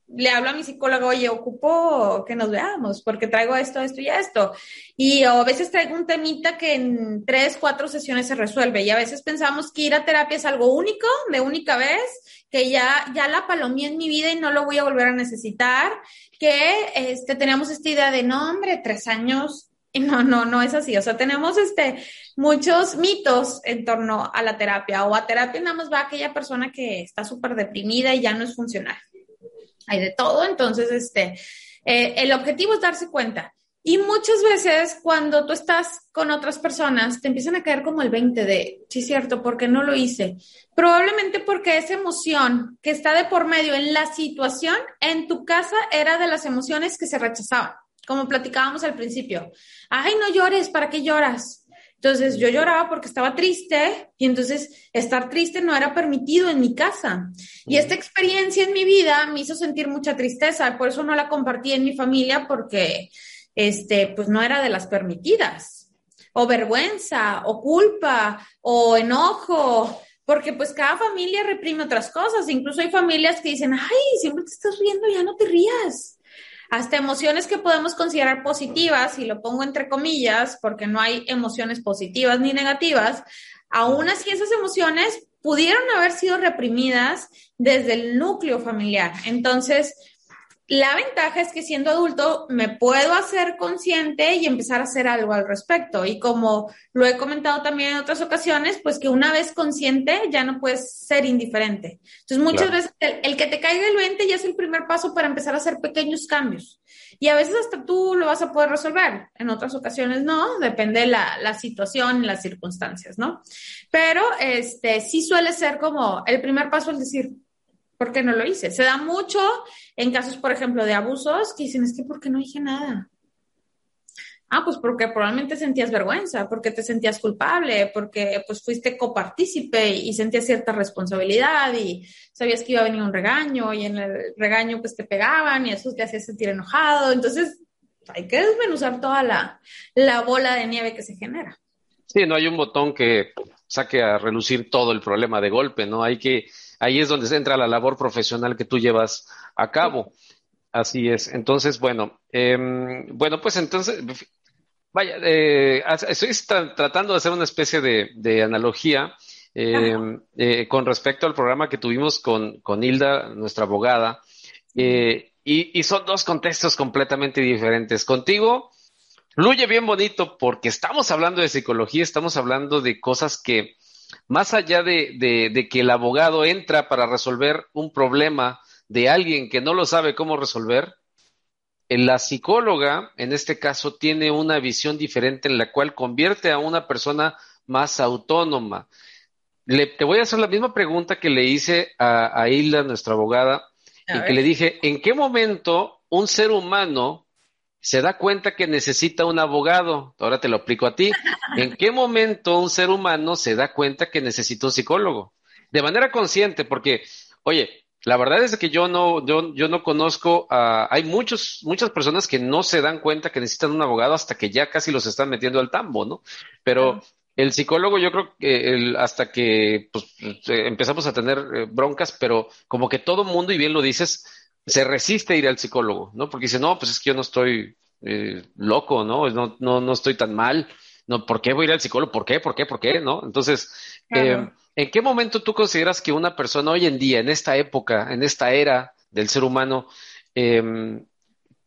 le hablo a mi psicólogo, oye, ocupo que nos veamos porque traigo esto, esto y esto. Y a veces traigo un temita que en tres, cuatro sesiones se resuelve. Y a veces pensamos que ir a terapia es algo único, de única vez, que ya, ya la palomí en mi vida y no lo voy a volver a necesitar. Que este, tenemos esta idea de, no, hombre, tres años. Y no, no, no es así. O sea, tenemos este, muchos mitos en torno a la terapia. O a terapia nada más va aquella persona que está súper deprimida y ya no es funcional hay de todo, entonces, este, eh, el objetivo es darse cuenta. Y muchas veces cuando tú estás con otras personas, te empiezan a caer como el 20 de, sí, cierto, porque no lo hice. Probablemente porque esa emoción que está de por medio en la situación en tu casa era de las emociones que se rechazaban, como platicábamos al principio. Ay, no llores, ¿para qué lloras? Entonces yo lloraba porque estaba triste y entonces estar triste no era permitido en mi casa. Y esta experiencia en mi vida me hizo sentir mucha tristeza, por eso no la compartí en mi familia porque este pues no era de las permitidas. O vergüenza, o culpa, o enojo, porque pues cada familia reprime otras cosas. Incluso hay familias que dicen, ay, siempre te estás riendo, ya no te rías hasta emociones que podemos considerar positivas, y lo pongo entre comillas, porque no hay emociones positivas ni negativas, aún así esas emociones pudieron haber sido reprimidas desde el núcleo familiar. Entonces, la ventaja es que siendo adulto me puedo hacer consciente y empezar a hacer algo al respecto. Y como lo he comentado también en otras ocasiones, pues que una vez consciente ya no puedes ser indiferente. Entonces muchas veces el, que te caiga el 20 ya es el primer paso para empezar a hacer pequeños cambios. Y a veces hasta tú lo vas a poder resolver, en otras ocasiones no, depende de la, la situación, las circunstancias, ¿no? Pero este sí suele ser como el primer paso el decir, ¿por qué no lo hice? Se da mucho en casos, por ejemplo, de abusos que dicen, es que ¿por qué no dije nada? Ah, pues porque probablemente sentías vergüenza, porque te sentías culpable, porque pues fuiste copartícipe y sentías cierta responsabilidad y sabías que iba a venir un regaño y en el regaño pues te pegaban y eso te hacía sentir enojado. Entonces hay que desmenuzar toda la, la bola de nieve que se genera. Sí, no hay un botón que saque a relucir todo el problema de golpe, ¿no? Hay que ahí es donde entra la labor profesional que tú llevas a cabo. Así es. Entonces, bueno, em, bueno, pues entonces, vaya, eh, estoy tratando de hacer una especie de, analogía em, eh, con respecto al programa que tuvimos con, con Hilda, nuestra abogada, eh, y, y, son dos contextos completamente diferentes. Contigo fluye bien bonito porque estamos hablando de psicología, estamos hablando de cosas que más allá de, que el abogado entra para resolver un problema de alguien que no lo sabe cómo resolver, la psicóloga, en este caso, tiene una visión diferente en la cual convierte a una persona más autónoma. Le, te voy a hacer la misma pregunta que le hice a, a Hilda, nuestra abogada, y que le dije, ¿en qué momento un ser humano se da cuenta que necesita un abogado. Ahora te lo aplico a ti. ¿En qué momento un ser humano se da cuenta que necesita un psicólogo? De manera consciente, porque, oye, la verdad es que yo no, yo, yo no conozco a, hay muchos, muchas personas que no se dan cuenta que necesitan un abogado hasta que ya casi los están metiendo al tambo, ¿no? Pero el psicólogo, yo creo que el, hasta que pues, empezamos a tener eh, broncas, pero como que todo mundo, y bien lo dices, se resiste a ir al psicólogo, ¿no? Porque dice, no, pues es que yo no estoy eh, loco, ¿no? ¿no? No, no estoy tan mal, ¿no? ¿Por qué voy a ir al psicólogo? ¿Por qué? ¿Por qué? ¿Por qué? ¿No? Entonces, eh, ¿en qué momento tú consideras que una persona hoy en día, en esta época, en esta era del ser humano, em,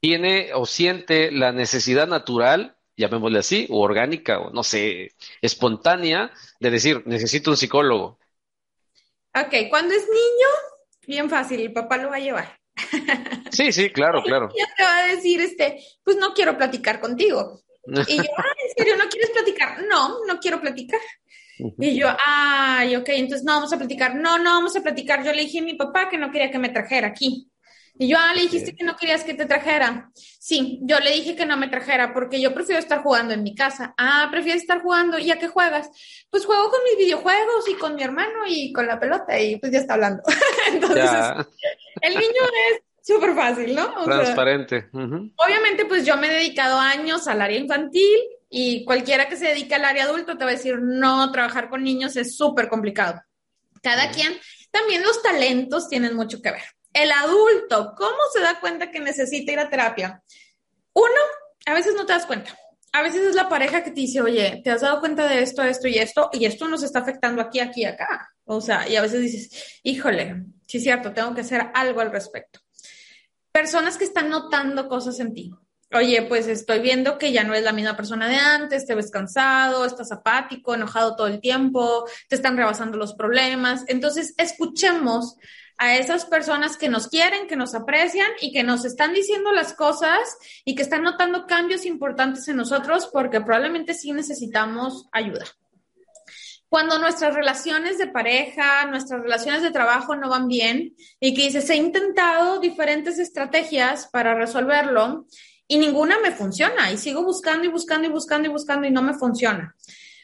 tiene o siente la necesidad natural, llamémosle así, o orgánica, o no sé, espontánea, de decir, necesito un psicólogo? Ok, cuando es niño, bien fácil, el papá lo va a llevar. Sí, sí, claro, claro. Ya te va a decir, este, pues no quiero platicar contigo. Y yo, ah, ¿en serio no quieres platicar? No, no quiero platicar. Y yo, ay, ok, entonces no vamos a platicar. No, no vamos a platicar. Yo le dije a mi papá que no quería que me trajera aquí. Y yo, ah, le dijiste que no querías que te trajera. Sí, yo le dije que no me trajera porque yo prefiero estar jugando en mi casa. Ah, prefieres estar jugando. ¿Y a qué juegas? Pues juego con mis videojuegos y con mi hermano y con la pelota y pues ya está hablando. Entonces, el niño es súper fácil, ¿no? Transparente. Obviamente, pues yo me he dedicado años al área infantil y cualquiera que se dedique al área adulto te va a decir, no, trabajar con niños es súper complicado. Cada quien, también los talentos tienen mucho que ver el adulto, ¿cómo se da cuenta que necesita ir a terapia? Uno, a veces no te das cuenta. A veces es la pareja que te dice, oye, ¿te has dado cuenta de esto, esto y esto? Y esto nos está afectando aquí, aquí, acá. O sea, y a veces dices, híjole, sí es cierto, tengo que hacer algo al respecto. Personas que están notando cosas en ti. Oye, pues estoy viendo que ya no es la misma persona de antes, te ves cansado, estás apático, enojado todo el tiempo, te están rebasando los problemas. Entonces, escuchemos a esas personas que nos quieren, que nos aprecian y que nos están diciendo las cosas y que están notando cambios importantes en nosotros porque probablemente sí necesitamos ayuda. Cuando nuestras relaciones de pareja, nuestras relaciones de trabajo no van bien y que dices, he intentado diferentes estrategias para resolverlo y ninguna me funciona y sigo buscando y buscando y buscando y buscando y no me funciona.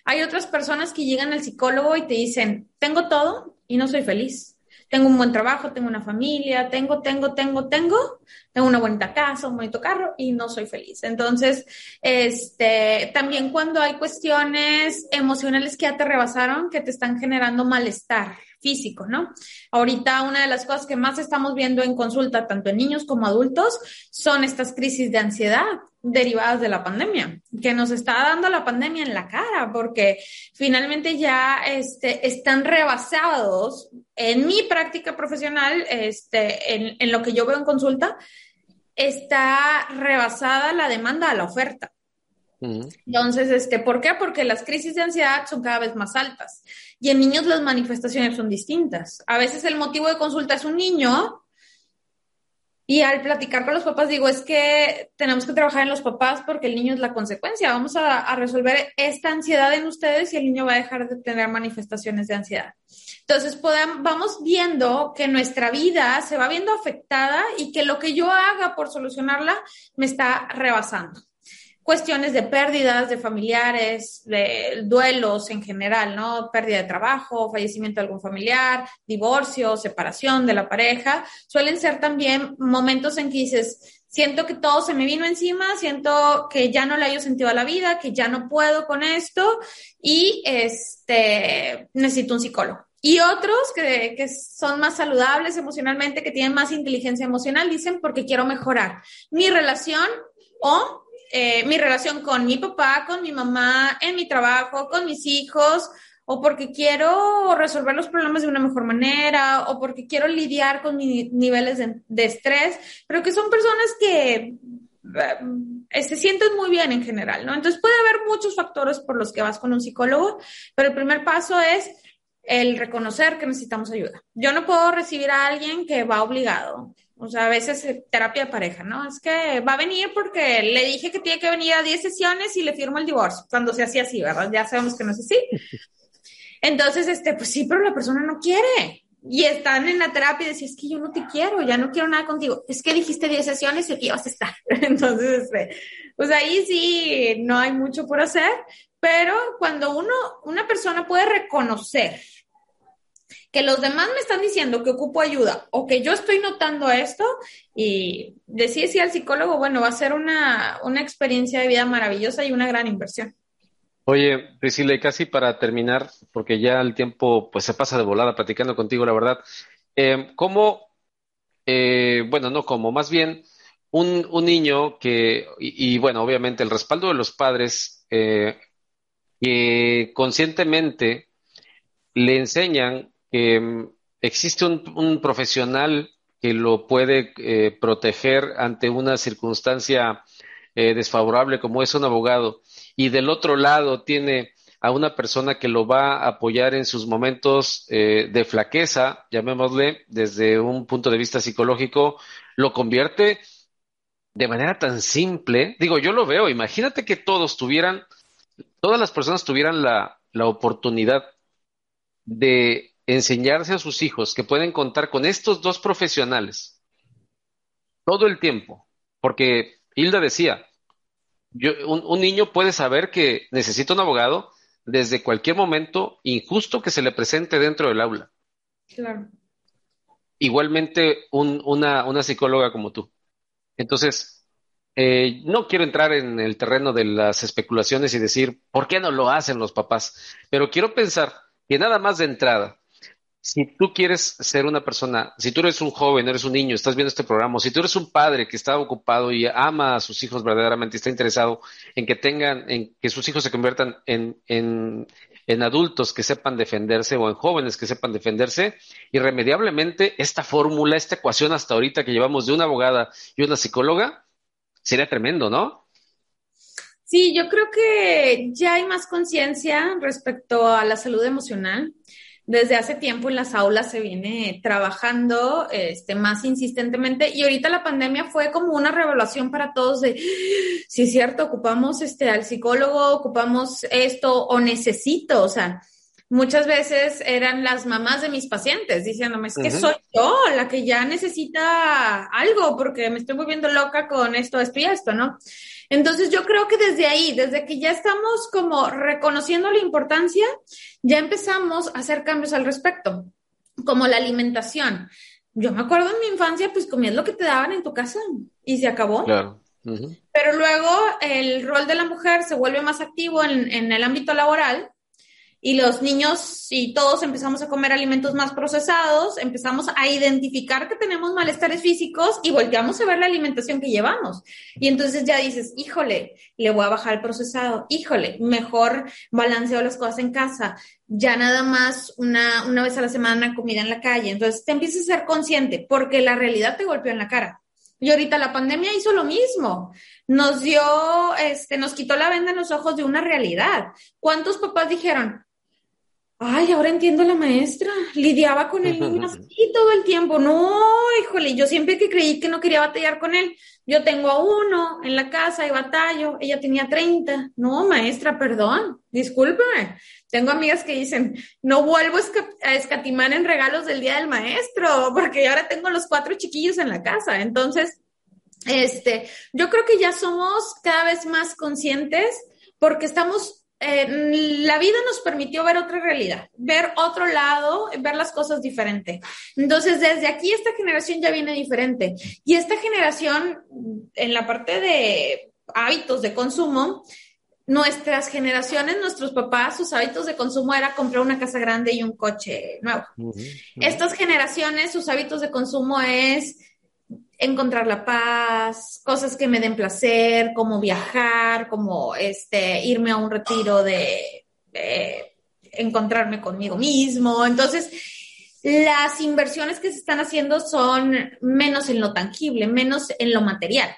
Hay otras personas que llegan al psicólogo y te dicen, tengo todo y no soy feliz tengo un buen trabajo, tengo una familia, tengo, tengo, tengo, tengo, tengo una bonita casa, un bonito carro y no soy feliz. Entonces, este, también cuando hay cuestiones emocionales que ya te rebasaron, que te están generando malestar físico, ¿no? Ahorita una de las cosas que más estamos viendo en consulta, tanto en niños como adultos, son estas crisis de ansiedad derivadas de la pandemia, que nos está dando la pandemia en la cara, porque finalmente ya este, están rebasados en mi práctica profesional, este, en, en lo que yo veo en consulta, está rebasada la demanda a la oferta. Entonces, este, ¿por qué? Porque las crisis de ansiedad son cada vez más altas y en niños las manifestaciones son distintas. A veces el motivo de consulta es un niño y al platicar con los papás digo, es que tenemos que trabajar en los papás porque el niño es la consecuencia. Vamos a, resolver esta ansiedad en ustedes y el niño va a dejar de tener manifestaciones de ansiedad. Entonces, vamos viendo que nuestra vida se va viendo afectada y que lo que yo haga por solucionarla me está rebasando cuestiones de pérdidas de familiares, de duelos en general, ¿no? Pérdida de trabajo, fallecimiento de algún familiar, divorcio, separación de la pareja, suelen ser también momentos en que dices, siento que todo se me vino encima, siento que ya no le haya sentido a la vida, que ya no puedo con esto y este, necesito un psicólogo. Y otros que, que, son más saludables emocionalmente, que tienen más inteligencia emocional, dicen porque quiero mejorar mi relación o eh, mi relación con mi papá, con mi mamá, en mi trabajo, con mis hijos, o porque quiero resolver los problemas de una mejor manera, o porque quiero lidiar con mis niveles de, estrés, pero que son personas que eh, se sienten muy bien en general, ¿no? Entonces puede haber muchos factores por los que vas con un psicólogo, pero el primer paso es el reconocer que necesitamos ayuda. Yo no puedo recibir a alguien que va obligado. O sea, a veces terapia de pareja, ¿no? Es que va a venir porque le dije que tiene que venir a 10 sesiones y le firmo el divorcio, cuando se hacía así, ¿verdad? Ya sabemos que no es así. Entonces, este, pues sí, pero la persona no quiere. Y están en la terapia y decís, es que yo no te quiero, ya no quiero nada contigo. Es que dijiste 10 sesiones y aquí vas a estar. Entonces, este, pues ahí sí no hay mucho por hacer, pero cuando uno, una persona puede reconocer que los demás me están diciendo que ocupo ayuda o que yo estoy notando esto y decir sí al psicólogo, bueno, va a ser una, experiencia de vida maravillosa y una gran inversión. Oye, Priscila, y casi para terminar, porque ya el tiempo pues se pasa de volada platicando contigo, la verdad, eh, ¿cómo, eh, bueno, no como, más bien un, niño que, y, bueno, obviamente el respaldo de los padres eh, que conscientemente le enseñan mm, existe un, profesional que lo puede eh, proteger ante una circunstancia eh, desfavorable como es un abogado y del otro lado tiene a una persona que lo va a apoyar en sus momentos eh, de flaqueza, llamémosle, desde un punto de vista psicológico, lo convierte de manera tan simple. Digo, yo lo veo, imagínate que todos tuvieran, todas las personas tuvieran la, la oportunidad de enseñarse a sus hijos que pueden contar con estos dos profesionales todo el tiempo, porque Hilda decía, yo, un, niño puede saber que necesita un abogado desde cualquier momento injusto que se le presente dentro del aula. Claro. Igualmente una, una psicóloga como tú. Entonces, eh, no quiero entrar en el terreno de las especulaciones y decir, ¿por qué no lo hacen los papás? Pero quiero pensar que nada más de entrada, si tú quieres ser una persona, si tú eres un joven, eres un niño, estás viendo este programa, si tú eres un padre que está ocupado y ama a sus hijos verdaderamente, está interesado en que tengan, en que sus hijos se conviertan en, en, en adultos que sepan defenderse o en jóvenes que sepan defenderse, irremediablemente esta fórmula, esta ecuación hasta ahorita que llevamos de una abogada y una psicóloga, sería tremendo, ¿no? Sí, yo creo que ya hay más conciencia respecto a la salud emocional desde hace tiempo en las aulas se viene trabajando este, más insistentemente y ahorita la pandemia fue como una revelación para todos de, si es cierto, ocupamos este, al psicólogo, ocupamos esto o necesito, o sea, muchas veces eran las mamás de mis pacientes diciéndome, es que soy yo la que ya necesita algo porque me estoy volviendo loca con esto, esto y esto, ¿no? Entonces yo creo que desde ahí, desde que ya estamos como reconociendo la importancia, ya empezamos a hacer cambios al respecto, como la alimentación. Yo me acuerdo en mi infancia, pues comías lo que te daban en tu casa y se acabó. Claro. Pero luego el rol de la mujer se vuelve más activo en, en el ámbito laboral y los niños y todos empezamos a comer alimentos más procesados, empezamos a identificar que tenemos malestares físicos y volteamos a ver la alimentación que llevamos. Y entonces ya dices, híjole, le voy a bajar el procesado, híjole, mejor balanceo las cosas en casa, ya nada más una, una vez a la semana comida en la calle. Entonces te empiezas a ser consciente porque la realidad te golpeó en la cara. Y ahorita la pandemia hizo lo mismo. Nos dio, este, nos quitó la venda en los ojos de una realidad. ¿Cuántos papás dijeron, Ay, ahora entiendo a la maestra. Lidiaba con el niño así todo el tiempo. No, híjole, yo siempre que creí que no quería batallar con él. Yo tengo a uno en la casa y batallo. Ella tenía 30. No, maestra, perdón. Discúlpeme. Tengo amigas que dicen, no vuelvo a escatimar en regalos del día del maestro, porque ahora tengo los cuatro chiquillos en la casa. Entonces, este, yo creo que ya somos cada vez más conscientes porque estamos eh, la vida nos permitió ver otra realidad, ver otro lado, ver las cosas diferente. Entonces, desde aquí esta generación ya viene diferente. Y esta generación, en la parte de hábitos de consumo, nuestras generaciones, nuestros papás, sus hábitos de consumo era comprar una casa grande y un coche nuevo. Estas generaciones, sus hábitos de consumo es encontrar la paz, cosas que me den placer, como viajar, como este, irme a un retiro de, encontrarme conmigo mismo. Entonces, las inversiones que se están haciendo son menos en lo tangible, menos en lo material.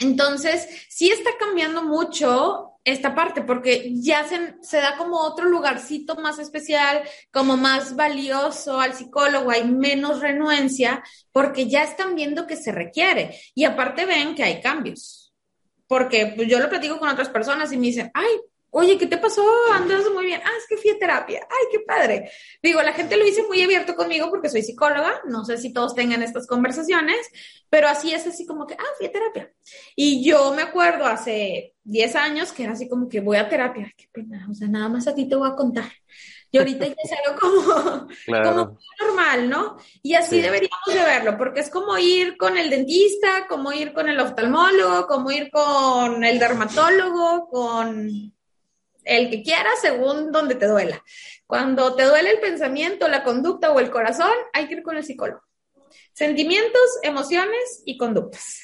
Entonces, sí está cambiando mucho esta parte, porque ya se, da como otro lugarcito más especial, como más valioso al psicólogo, hay menos renuencia, porque ya están viendo que se requiere. Y aparte ven que hay cambios. Porque pues, yo lo platico con otras personas y me dicen, ay, Oye, ¿qué te pasó? Andas muy bien. Ah, es que fui a terapia. Ay, qué padre. Digo, la gente lo dice muy abierto conmigo porque soy psicóloga. No sé si todos tengan estas conversaciones, pero así es así como que, ah, fui a terapia. Y yo me acuerdo hace 10 años que era así como que voy a terapia. qué pena. O sea, nada más a ti te voy a contar. Y ahorita ya es algo como, como normal, ¿no? Y así deberíamos de verlo, porque es como ir con el dentista, como ir con el oftalmólogo, como ir con el dermatólogo, con el que quiera según donde te duela. Cuando te duele el pensamiento, la conducta o el corazón, hay que ir con el psicólogo. Sentimientos, emociones y conductas.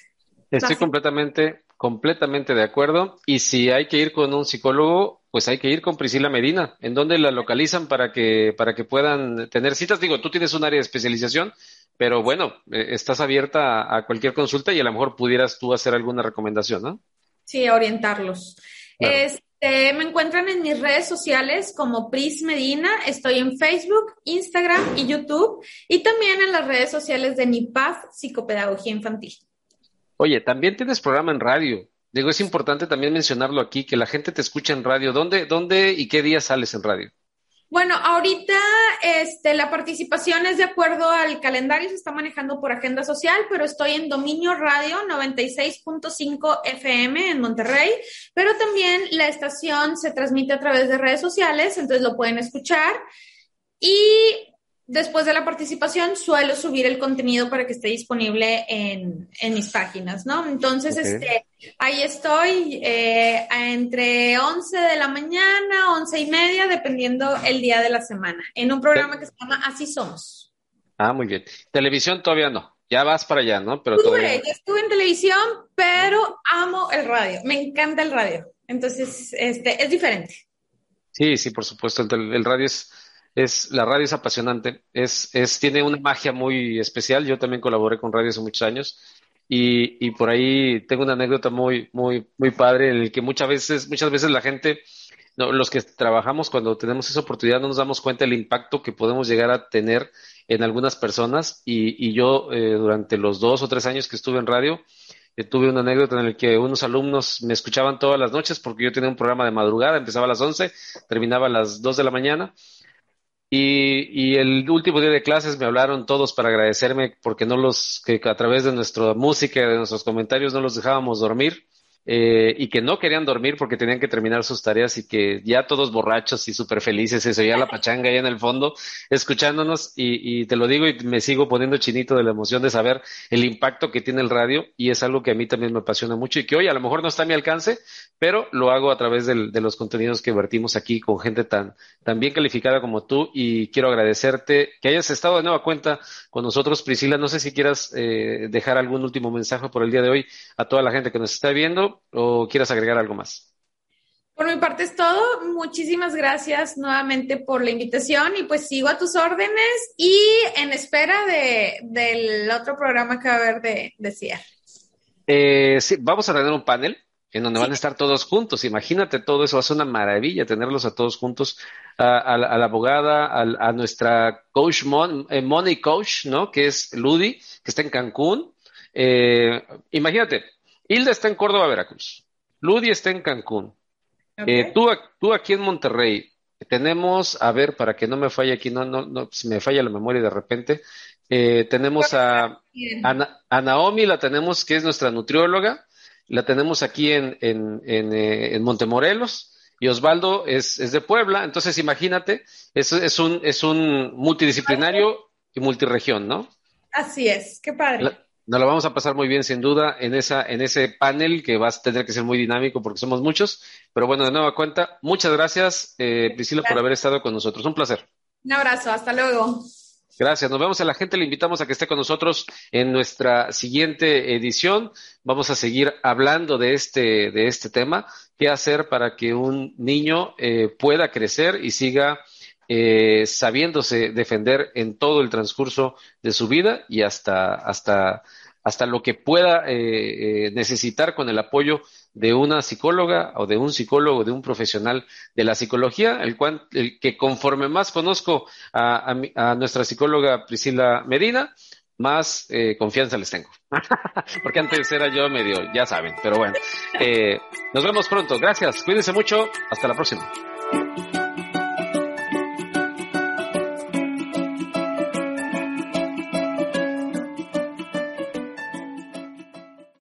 Estoy completamente, completamente de acuerdo. Y si hay que ir con un psicólogo, pues hay que ir con Priscila Medina. ¿En dónde la localizan para que, para que puedan tener citas? Digo, tú tienes un área de especialización, pero bueno, eh, estás abierta a, cualquier consulta y a lo mejor pudieras tú hacer alguna recomendación, ¿no? Sí, orientarlos. Este, me encuentran en mis redes sociales como Pris Medina. Estoy en Facebook, Instagram y YouTube. Y también en las redes sociales de NIPAF, Psicopedagogía Infantil. Oye, también tienes programa en radio. Digo, es importante también mencionarlo aquí, que la gente te escucha en radio. ¿Dónde, dónde y qué día sales en radio? Bueno, ahorita este, la participación es de acuerdo al calendario, se está manejando por agenda social, pero estoy en Dominio Radio 96.5 FM en Monterrey, pero también la estación se transmite a través de redes sociales, entonces lo pueden escuchar. Y después de la participación suelo subir el contenido para que esté disponible en, mis páginas, ¿no? Entonces, este, ahí estoy eh, entre 11 de la mañana, 11 y media, dependiendo el día de la semana, en un programa que se llama Así Somos. Ah, muy bien. Televisión todavía no. Ya vas para allá, ¿no? Pero todavía... estuve en televisión, pero amo el radio. Me encanta el radio. Entonces, este, es diferente. Sí, sí, por supuesto. el radio es es, la radio es apasionante, es, es, tiene una magia muy especial. Yo también colaboré con radio hace muchos años y, y por ahí tengo una anécdota muy, muy, muy padre en el que muchas veces, muchas veces la gente, no, los que trabajamos cuando tenemos esa oportunidad no nos damos cuenta del impacto que podemos llegar a tener en algunas personas y, y yo eh, durante los dos o tres años que estuve en radio, eh, tuve una anécdota en la que unos alumnos me escuchaban todas las noches porque yo tenía un programa de madrugada, empezaba a las 11, terminaba a las 2 de la mañana y, el último día de clases me hablaron todos para agradecerme porque no los, que a través de nuestra música, de nuestros comentarios no los dejábamos dormir. Eh, y que no querían dormir porque tenían que terminar sus tareas y que ya todos borrachos y súper felices, se oía la pachanga ahí en el fondo, escuchándonos. Y, y, te lo digo y me sigo poniendo chinito de la emoción de saber el impacto que tiene el radio y es algo que a mí también me apasiona mucho y que hoy a lo mejor no está a mi alcance, pero lo hago a través del, de los contenidos que vertimos aquí con gente tan, tan bien calificada como tú. Y quiero agradecerte que hayas estado de nueva cuenta con nosotros, Priscila. No sé si quieras eh, dejar algún último mensaje por el día de hoy a toda la gente que nos está viendo o quieras agregar algo más. Por mi parte es todo. Muchísimas gracias nuevamente por la invitación y pues sigo a tus órdenes y en espera de, del otro programa que va a haber de, de cierre. Eh, sí, vamos a tener un panel en donde van a estar todos juntos. Imagínate todo eso, va a ser una maravilla tenerlos a todos juntos, a, la, abogada, a, nuestra coach, eh, money coach, ¿no? Que es Ludi, que está en Cancún. Eh, imagínate, Hilda está en Córdoba, Veracruz. Ludi está en Cancún. Eh, tú, tú aquí en Monterrey, tenemos, a ver, para que no me falle aquí, no, no, no, me falla la memoria de repente, eh, tenemos a, a, Naomi, la tenemos, que es nuestra nutrióloga, la tenemos aquí en, en, en, eh, en Montemorelos, y Osvaldo es, es, de Puebla, entonces imagínate, es, es, un, es un multidisciplinario y multiregión, ¿no? Así es, qué padre. Nos lo vamos a pasar muy bien, sin duda, en, esa, en ese panel que va a tener que ser muy dinámico porque somos muchos. Pero bueno, de nueva cuenta, muchas gracias, eh, Priscila, por haber estado con nosotros. Un placer. Un abrazo, hasta luego. Gracias, nos vemos a la gente, le invitamos a que esté con nosotros en nuestra siguiente edición. Vamos a seguir hablando de este, de este tema, qué hacer para que un niño eh, pueda crecer y siga eh, sabiéndose defender en todo el transcurso de su vida y hasta, hasta, hasta lo que pueda eh, eh, necesitar con el apoyo de una psicóloga o de un psicólogo, de un profesional de la psicología, el cual, el que conforme más conozco a, a, nuestra psicóloga Priscila Medina, más eh, confianza les tengo. Porque antes era yo medio, ya saben, pero bueno. nos vemos pronto. Gracias. Cuídense mucho. Hasta la próxima.